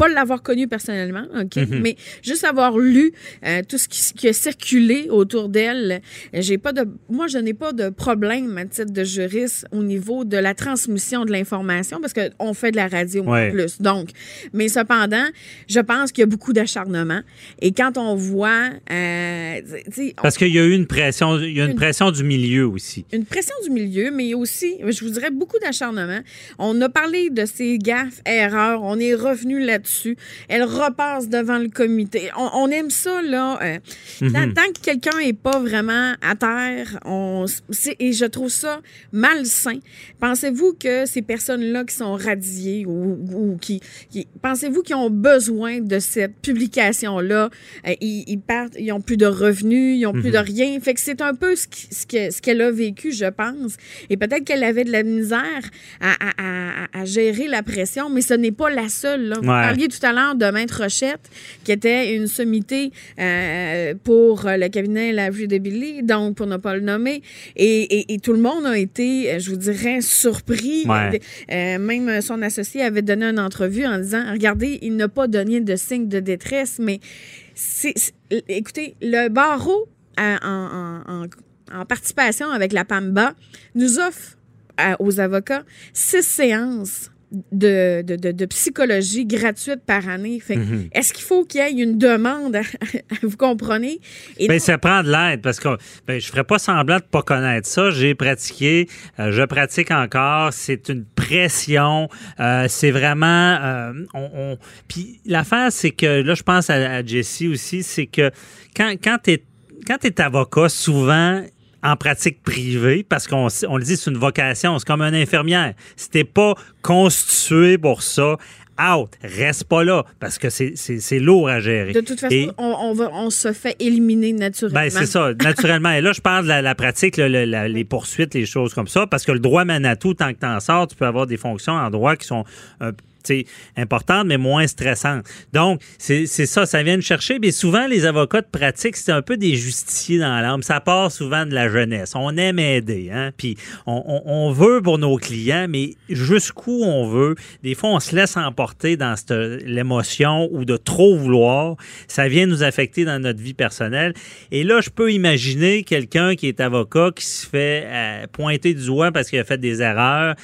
pas l'avoir connu personnellement, OK, mhm. mais juste avoir lu euh, tout ce qui, a circulé autour d'elle, j'ai pas de moi je n'ai pas de problème à titre de juriste au niveau de la transmission de l'information parce qu'on fait de la radio plus. Donc, mais cependant, je pense qu'il y a beaucoup d'acharnement et quand on voit euh, parce qu'il y a eu une pression, il y a une, pression du milieu aussi. Une pression du milieu, mais aussi, je vous dirais beaucoup d'acharnement. On a parlé de ces gaffes, erreurs, on est revenu là-dessus elle repasse devant le comité. On, aime ça, là. Euh, mhm. tant, que quelqu'un n'est pas vraiment à terre, on, et je trouve ça malsain. Pensez-vous que ces personnes-là qui sont radiées ou, qui, pensez-vous qu'ils ont besoin de cette publication-là? Euh, ils, partent, ils ont plus de revenus, ils ont plus de mhm. rien. Fait que c'est un peu ce, ce qu'elle a vécu, je pense. Et peut-être qu'elle avait de la misère à, gérer la pression, mais ce n'est pas la seule. Là tout à l'heure de Maître Rochette, qui était une sommité euh, pour le cabinet La Vue de Billy, donc pour ne pas le nommer. Et, tout le monde a été, je vous dirais, surpris. Euh, même son associé avait donné une entrevue en disant Regardez, il n'a pas donné de signe de détresse, mais c'est, écoutez, le barreau euh, en, en participation avec la PAMBA nous offre aux avocats six séances de, de, psychologie gratuite par année. Mhm. Est-ce qu'il faut qu'il y ait une demande, vous comprenez? Et ben, ça prend de l'aide parce que ben, je ne ferais pas semblant de ne pas connaître ça. J'ai pratiqué, euh, je pratique encore. C'est une pression. Euh, c'est vraiment... Euh, on, Puis l'affaire, c'est que, là, je pense à, à Jessie aussi, c'est que quand, quand tu es, quand es avocat, souvent en pratique privée, parce qu'on on le dit, c'est une vocation, c'est comme une infirmière. Si t'es pas constitué pour ça, out, reste pas là, parce que c'est lourd à gérer. De toute façon, on, on, se fait éliminer naturellement. Ben, c'est ça, naturellement. Et là, je parle de la, pratique, les poursuites, les choses comme ça, parce que le droit mène à tout. Tant que tu en sors, tu peux avoir des fonctions en droit qui sont un importante, mais moins stressante. Donc, c'est ça, ça vient de chercher. Mais souvent, les avocats de pratique, c'est un peu des justiciers dans l'âme. Ça part souvent de la jeunesse. On aime aider, hein? Puis on, on, veut pour nos clients, mais jusqu'où on veut. Des fois, on se laisse emporter dans l'émotion ou de trop vouloir. Ça vient nous affecter dans notre vie personnelle. Et là, je peux imaginer quelqu'un qui est avocat qui se fait euh, pointer du doigt parce qu'il a fait des erreurs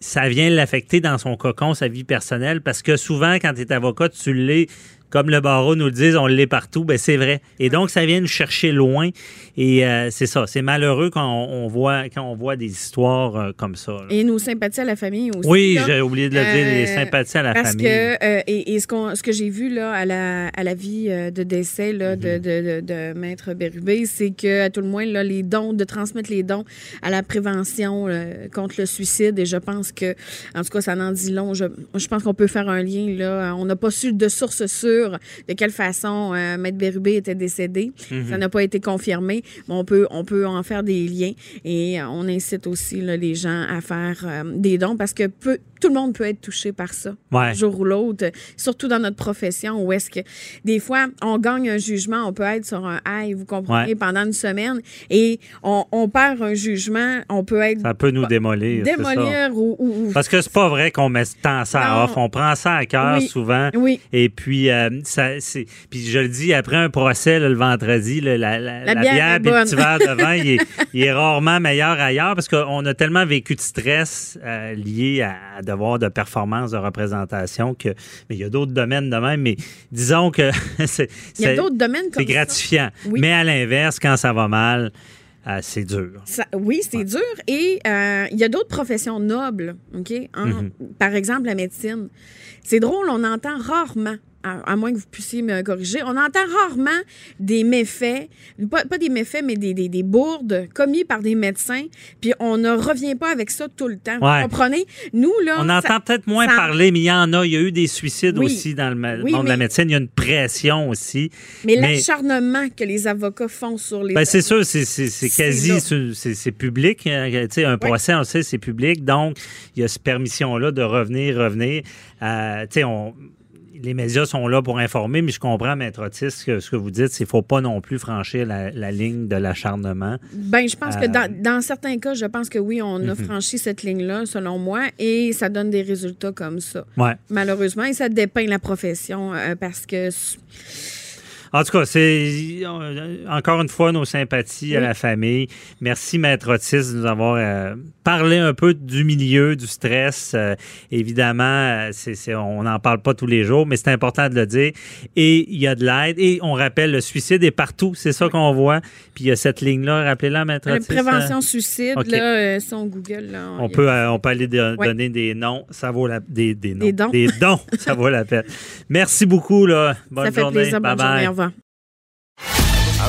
ça vient l'affecter dans son cocon, sa vie personnelle, parce que souvent, quand tu es avocat, tu l'es comme le barreau nous le dit, on l'est partout, ben c'est vrai. Et donc, ça vient nous chercher loin. Et euh, c'est ça, c'est malheureux quand on, voit, quand on voit des histoires euh, comme ça. Et nos sympathies à la famille aussi. Oui, j'ai oublié de le dire, les euh, sympathies à la parce famille. Que, et, ce, ce que j'ai vu là, à, la, à la vie de décès là, de, mhm. de, de, Maître Bérubé, c'est que, à tout le moins, là, les dons, de transmettre les dons à la prévention contre le suicide. Et je pense que, en tout cas, ça en dit long. Je, je pense qu'on peut faire un lien. Là. On n'a pas su de source sûre de quelle façon euh, Maître Bérubé était décédé. Mhm. Ça n'a pas été confirmé, mais on peut, on peut en faire des liens et euh, on incite aussi les gens à faire euh, des dons parce que tout le monde peut être touché par ça, un jour ou l'autre, surtout dans notre profession où est-ce que des fois on gagne un jugement, on peut être sur un high, vous comprenez, pendant une semaine et on, perd un jugement, on peut être. Ça peut nous démolir. Démolir ou, Parce que c'est pas vrai qu'on met tant ça off, on prend ça à cœur souvent. Oui. Et puis, ça, puis je le dis, après un procès le vendredi, la, bière, et le petit verre de vin, il, est, rarement meilleur ailleurs parce qu'on a tellement vécu de stress euh, lié à, devoir de performance de représentation que. Mais il y a d'autres domaines de même, mais disons que c'est. Il y a d'autres domaines C'est gratifiant. Mais à l'inverse, quand ça va mal, euh, c'est dur. oui, c'est dur. Et euh, il y a d'autres professions nobles, OK? Mhm. Par exemple, la médecine. C'est drôle, on entend rarement à, moins que vous puissiez me corriger, on entend rarement des méfaits, pas, des méfaits, mais des, des, bourdes commis par des médecins, puis on ne revient pas avec ça tout le temps. Vous comprenez? Nous, là. On entend peut-être moins parler, mais il y en a. Il y a eu des suicides aussi dans le monde de la médecine. Il y a une pression aussi. Mais, l'acharnement que les avocats font sur les. Ben, c'est sûr, c'est quasi. C'est public. Hein, un procès, on sait, c'est public. Donc, il y a cette permission-là de revenir, revenir. Euh, tu sais, on les médias sont là pour informer, mais je comprends, Maître Otis, que ce que vous dites, c'est qu'il ne faut pas non plus franchir la, ligne de l'acharnement. Ben, je pense que euh, dans, certains cas, je pense que oui, on a mhm. franchi cette ligne-là, selon moi, et ça donne des résultats comme ça. Ouais. Malheureusement, et ça dépeint la profession euh, parce que en tout cas, c'est euh, encore une fois nos sympathies à la famille. Merci, Maître Otis, de nous avoir euh, parlé un peu du milieu, du stress. Euh, évidemment, c'est, on n'en parle pas tous les jours, mais c'est important de le dire. Et il y a de l'aide. Et on rappelle, le suicide est partout. C'est ça qu'on voit. Puis il y a cette ligne-là. Rappelez-la, Maître Otis. Prévention suicide, là, son Google. Là, on, peut, on peut aller donner des noms. Ça vaut la... Des, des, noms. des dons. Des dons. ça vaut la peine. Merci beaucoup. Là. Bonne ça fait journée. Plaisir, bonne Journée.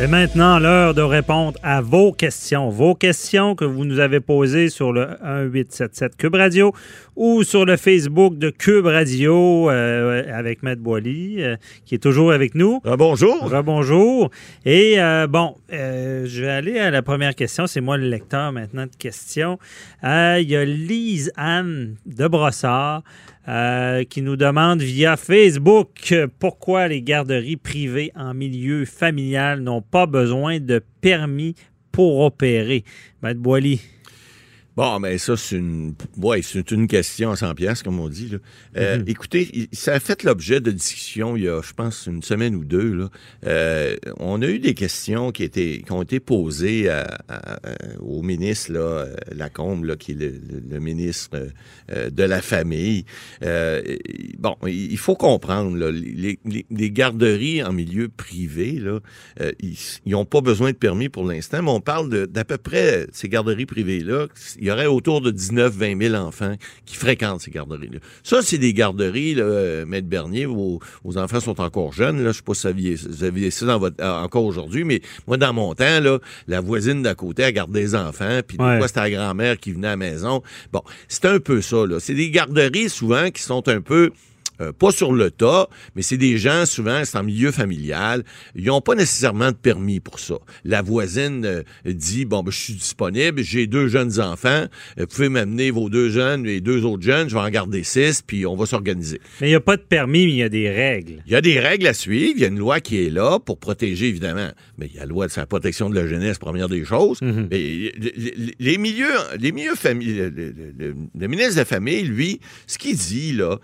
Et maintenant, l'heure de répondre à vos questions. Vos questions que vous nous avez posées sur le 1877 Cube Radio ou sur le Facebook de Cube Radio euh, avec Matt Boily, euh, qui est toujours avec nous. Bonjour. Rebonjour. Et euh, bon, je vais aller à la première question. C'est moi le lecteur maintenant de questions. Il y a Lise Anne de Brossard. Euh, qui nous demande via Facebook pourquoi les garderies privées en milieu familial n'ont pas besoin de permis pour opérer. Maître Boily. Bon, mais ça, c'est une, ouais, c'est une question à 100 pièces, comme on dit. Là. Euh, mhm. Écoutez, ça a fait l'objet de discussions il y a, je pense, une semaine ou deux. Là. Euh, on a eu des questions qui, étaient, qui ont été posées au ministre là, Lacombe, là, qui est le, ministre euh, de la famille. bon, il faut comprendre, là, les, les, garderies en milieu privé, là, ils n'ont pas besoin de permis pour l'instant, mais on parle d'à peu près ces garderies privées-là il y aurait autour de 19-20 000 enfants qui fréquentent ces garderies-là. Ça, c'est des garderies, là, euh, Maître Bernier, vos, vos, enfants sont encore jeunes. Là, je ne sais pas si vous aviez, ça dans votre, euh, encore aujourd'hui, mais moi, dans mon temps, là, la voisine d'à côté, elle gardait des enfants, puis fois, c'était la grand-mère qui venait à la maison. Bon, c'est un peu ça. Là. C'est des garderies, souvent, qui sont un peu euh, pas sur le tas, mais c'est des gens, souvent, c'est en milieu familial. Ils n'ont pas nécessairement de permis pour ça. La voisine euh, dit, bon, ben, je suis disponible, j'ai deux jeunes enfants, euh, vous pouvez m'amener vos deux jeunes et deux autres jeunes, je vais en garder six, puis on va s'organiser. Mais il n'y a pas de permis, mais il y a des règles. Il y a des règles à suivre, il y a une loi qui est là pour protéger, évidemment. Mais il y a la loi de la protection de la jeunesse, première des choses. Mhm. Mais les, milieux, les milieux familiaux, le, ministre de la Famille, lui, ce qu'il dit, là,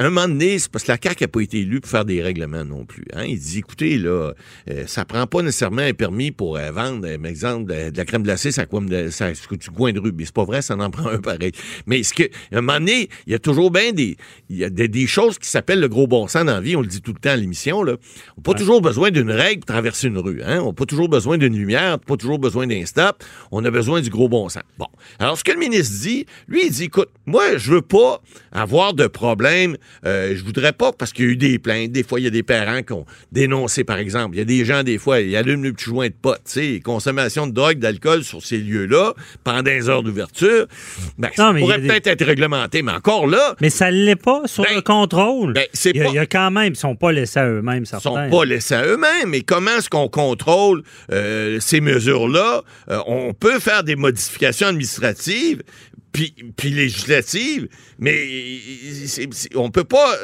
un moment donné, c'est parce que la CAQ n'a pas été élue pour faire des règlements non plus. Hein. Il dit, écoutez, là, euh, ça prend pas nécessairement un permis pour euh, vendre, par euh, exemple, de, la crème glacée, ça, ça, ça, du coin de rue. Mais c'est pas vrai, ça en prend un pareil. Mais ce que, un moment donné, il y a toujours bien des, il y a des, choses qui s'appellent le gros bon sens dans la vie. On le dit tout le temps à l'émission, là. On n'a pas toujours besoin d'une règle pour traverser une rue, hein. On n'a pas toujours besoin d'une lumière, on n'a pas toujours besoin d'un stop. On a besoin du gros bon sens. Bon. Alors, ce que le ministre dit, lui, il dit, écoute, moi, je veux pas avoir de problème euh, je voudrais pas, parce qu'il y a eu des plaintes. Des fois, il y a des parents qui ont dénoncé, par exemple. Il y a des gens, des fois, ils allument le petit joint de pote. Tu sais, consommation de drogue, d'alcool sur ces lieux-là, pendant des heures d'ouverture. Ben, ça pourrait peut-être être réglementé, mais encore là. Mais ça ne l'est pas sur ben, le contrôle. Ben, il, y a, quand même, ils sont pas laissés à eux-mêmes, certains. Ils sont pas laissés à eux-mêmes. Mais comment est-ce qu'on contrôle euh, ces mesures-là? Euh, on peut faire des modifications administratives, puis, puis législative, mais on peut pas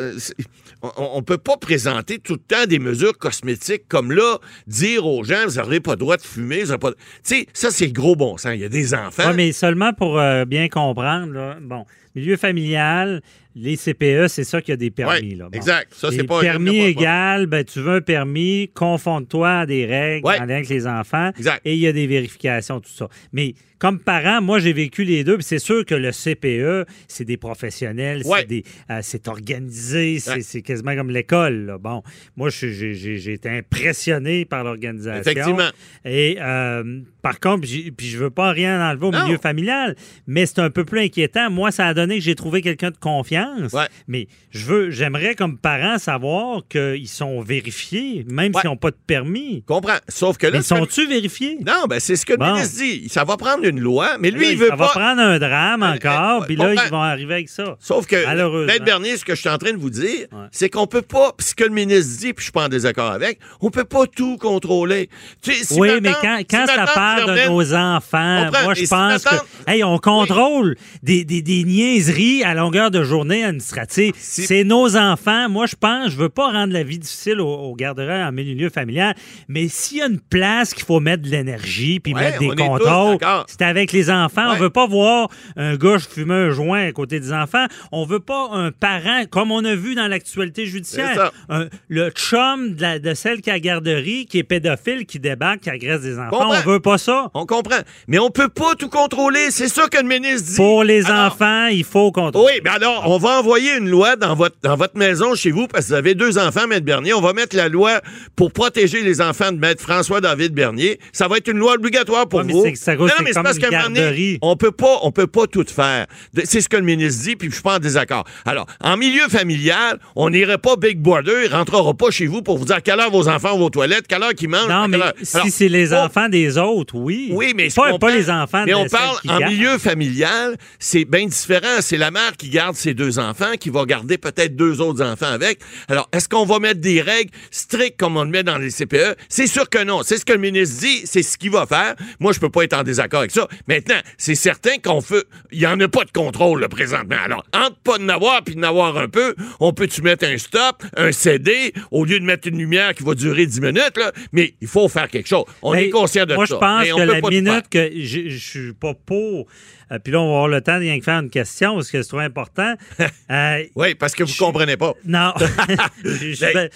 on, peut pas présenter tout le temps des mesures cosmétiques comme là, dire aux gens vous n'aurez pas le droit de fumer, vous pas. Tu sais, ça c'est le gros bon sens. Il y a des enfants. mais seulement pour euh, bien comprendre, bon, milieu familial, les CPE, c'est ça qui a des permis. Ouais, là. Bon. exact. Ça, c'est pas- permis pas- égal, ben, tu veux un permis, confonde-toi à des règles Ouais. en lien avec les enfants. Exact. Et il y a des vérifications, tout ça. Mais comme parent, moi, j'ai vécu les deux. c'est sûr que le CPE, c'est des professionnels, Ouais. c'est des- euh, c'est organisé, c'est quasiment comme l'école. Bon, moi, j'ai été impressionné par l'organisation. Effectivement. Et euh, par contre, puis je veux pas rien enlever au Non. milieu familial, mais c'est un peu plus inquiétant. Moi, ça a donné que j'ai trouvé quelqu'un de confiance. Ouais. Mais je veux, j'aimerais comme parent savoir qu'ils sont vérifiés, même s'ils n'ont pas de permis. Comprends. Sauf que là, Mais sont-tu vérifiés? Non, ben c'est ce que le ministre dit. Ça va prendre une loi, mais lui, il veut ça pas. va prendre un drame Euh, encore, euh, puis là, comprends. ils vont arriver avec ça. Sauf que. Maître Bernier, ce que je suis en train de vous dire, c'est qu'on peut pas, puis ce que le ministre dit, puis je suis pas en désaccord avec, on peut pas tout contrôler. Tu sais, si oui, ma mais quand, si quand ça parle de nos enfants, moi, je si pense que, hey, on contrôle des, des, des niaiseries à longueur de journée administrative. Si- C'est nos enfants. Moi, je pense, je veux pas rendre la vie difficile aux, aux garderies en milieu familial, mais s'il y a une place qu'il faut mettre de l'énergie puis Ouais, mettre des contrôles, c'est avec les enfants. Ouais. On veut pas voir un gars fumer un joint à côté des enfants. On veut pas un parent, comme on a vu dans l'actualité judiciaire, un- le chum de, la- de celle qui a la garderie, qui est pédophile, qui débarque, qui agresse des enfants. Comprends. On veut pas ça. On comprend. Mais on peut pas tout contrôler. C'est ça que le ministre dit. Pour les Alors- enfants, il faut contrôler. Oui, mais alors, on va envoyer une loi dans votre, dans votre maison chez vous, parce que vous avez deux enfants, Maître Bernier. On va mettre la loi pour protéger les enfants de Maître François-David Bernier. Ça va être une loi obligatoire pour Ouais, mais vous. ça cause- c'est une qu'à un moment donné, garderie. on peut pas, on peut pas tout faire. C'est ce que le ministre dit, puis je suis pas en désaccord. Alors, en milieu familial, on n'irait pas Big Brother, il rentrera pas chez vous pour vous dire à quelle heure vos enfants vont aux toilettes, quelle heure qu'ils mangent. Non, mais si c'est les on- enfants des autres, oui. oui, mais pas, comprends. pas les enfants Mais de on parle en milieu familial, c'est bien différent. C'est la mère qui garde ses deux enfants, qui va garder peut-être deux autres enfants avec. Alors, est-ce qu'on va mettre des règles strictes comme on le met dans les CPE? C'est sûr que non. C'est ce que le ministre dit, c'est ce qu'il va faire. Moi, je peux pas être en désaccord avec ça. Maintenant, c'est certain qu'on fait, il y en a pas de contrôle, là, présentement. Alors, entre pas de n'avoir puis de n'avoir un peu, on peut-tu mettre un stop, un CD, au lieu de mettre une lumière qui va durer 10 minutes, là? Mais il faut faire quelque chose. On Ben, est conscient de moi, ça. je pense que la minute que je je suis pas pour. Euh, puis là, on va avoir le temps de rien que faire une question parce que c'est trop important. Euh, Oui, parce que vous comprenez pas. non, je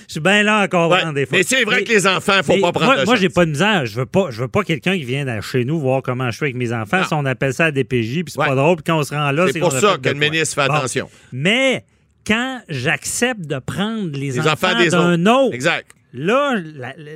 suis bien- là à comprendre Ouais, des fois. mais c'est vrai que les enfants, faut mais pas prendre Moi, moi j'ai pas de misère. Je veux pas, je veux pas quelqu'un qui vienne à chez nous voir comment je fais avec mes enfants. Si on appelle ça à DPJ, puis c'est Ouais. pas drôle. Puis quand on se rend là, C'est pour ça que le ministre fait Bon. attention. Mais quand j'accepte de prendre les, Les enfants, enfants d'un autre, Exact. Là,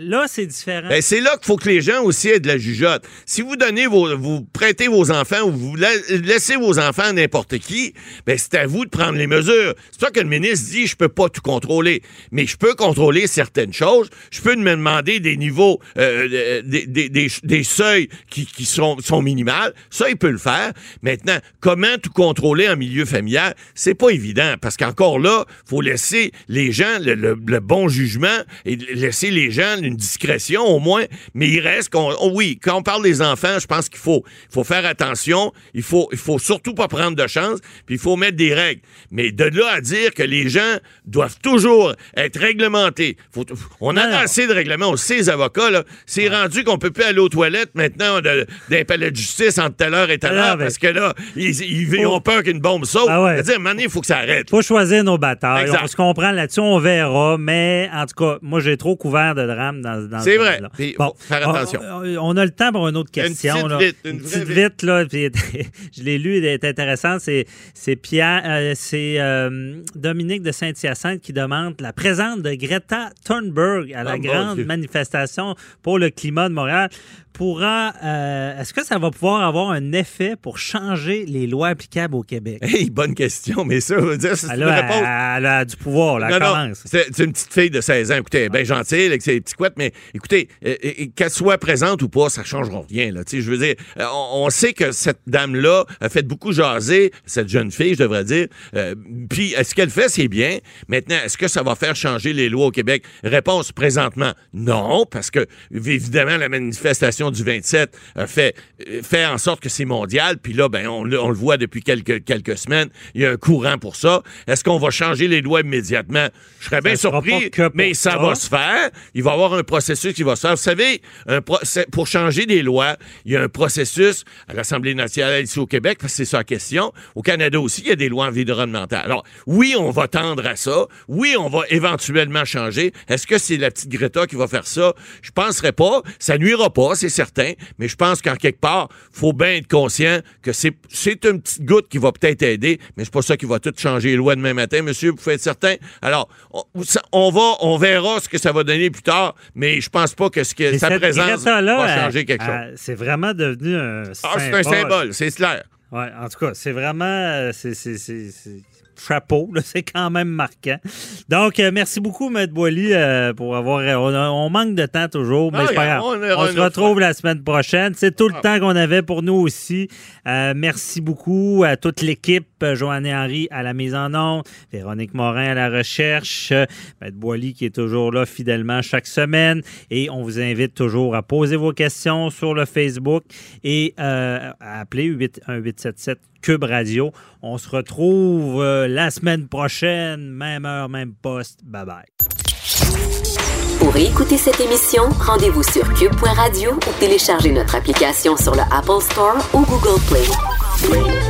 là, c'est différent. Ben, c'est là qu'il faut que les gens aussi aient de la jugeote. Si vous donnez vos, vous prêtez vos enfants ou vous la- laissez vos enfants à n'importe qui, ben, c'est à vous de prendre les mesures. C'est pour ça que le ministre dit, je peux pas tout contrôler, mais je peux contrôler certaines choses. Je peux me demander des niveaux, euh, des, des, des, des seuils qui, qui sont, sont minimales. Ça, il peut le faire. Maintenant, comment tout contrôler en milieu familial? C'est pas évident parce qu'encore là, faut laisser les gens le bon jugement et laisser les gens une discrétion au moins. Mais il reste qu'on, oh oui, quand on parle des enfants, je pense qu'il faut, faut faire attention. Il faut, il faut surtout pas prendre de chance. Puis il faut mettre des règles. Mais de là à dire que les gens doivent toujours être réglementés. Faut- on a assez de règlements. On sait, les avocats, là, c'est rendu qu'on peut plus aller aux toilettes maintenant d'un palais de justice entre telle heure et telle Ah, heure parce que là, ils, ils- ils ont peur qu'une bombe saute. Ah ouais. C'est-à-dire, donné, il faut que ça arrête. faut choisir nos batailles. Exact. On se comprend là-dessus, on verra. Mais en tout cas, moi, j'ai trop couvert de drames dans, dans C'est ce vrai. faut faire attention. On, on a le temps pour une autre Une question. petite là. vite, une Une petite vite. là. puis je l'ai lu, elle est intéressante. C'est, Pierre, euh, c'est euh, Dominique de Saint-Hyacinthe qui demande la présence de Greta Thunberg à la Oh, mon grande manifestation pour le climat de Montréal. Pourra, euh, est-ce que ça va pouvoir avoir un effet pour changer les lois applicables au Québec? Hey, bonne question, mais ça veut dire, c'est une réponse. elle a du pouvoir, là, commence. c'est une petite fille de 16 ans. Écoutez, bien gentille avec ses petits couettes, mais écoutez, euh, euh, qu'elle soit présente ou pas, ça ne changera rien. Là. Je veux dire, euh, on, on sait que cette dame-là a fait beaucoup jaser, cette jeune fille, je devrais dire. Euh, Puis, est-ce qu'elle fait, c'est bien. Maintenant, est-ce que ça va faire changer les lois au Québec? Réponse présentement, non, parce que, évidemment, la manifestation du 27 euh, fait, euh, fait en sorte que c'est mondial. Puis là, ben, on, le- on le voit depuis quelques, quelques semaines. Il y a un courant pour ça. Est-ce qu'on va changer les lois immédiatement? Je serais bien surpris, mais ça ça. va se faire. Il va y avoir un processus qui va se faire. Vous savez, un pour changer des lois, il y a un processus à l'Assemblée nationale ici au Québec, parce que c'est ça la question. Au Canada aussi, il y a des lois environnementales. Alors, oui, on va tendre à ça. Oui, on va éventuellement changer. Est-ce que c'est la petite Greta qui va faire ça? Je penserais pas. Ça nuira pas, c'est certain. Mais je pense qu'en quelque part, faut bien être conscient que c'est, une petite goutte qui va peut-être aider, mais c'est pas ça qui va tout changer les lois demain matin, monsieur. Vous pouvez être certain. Alors, on, va, on verra ce que ça va donner plus tard, mais je pense pas que ce que sa présence va elle- changer quelque chose. C'est vraiment devenu un Ah, c'est un symbole, c'est clair. Ouais, en tout cas, c'est vraiment. euh, Chapeau, c'est quand même marquant. Donc, euh, merci beaucoup, M. Boily, euh, pour avoir. On, on manque de temps toujours, mais Ah, c'est pas grave. on se retrouve la semaine prochaine. C'est tout le temps qu'on avait pour nous aussi. Euh, merci beaucoup à toute l'équipe. euh, Joanne et Henry à la mise en onde, Véronique Morin à la recherche, euh, M. Boily qui est toujours là fidèlement chaque semaine. Et on vous invite toujours à poser vos questions sur le Facebook et euh, à appeler 8 1877 Cube Radio. On se retrouve euh, la semaine prochaine, même heure, même poste. Bye bye. Pour écouter cette émission, rendez-vous sur cube.radio ou téléchargez notre application sur le Apple Store ou Google Play.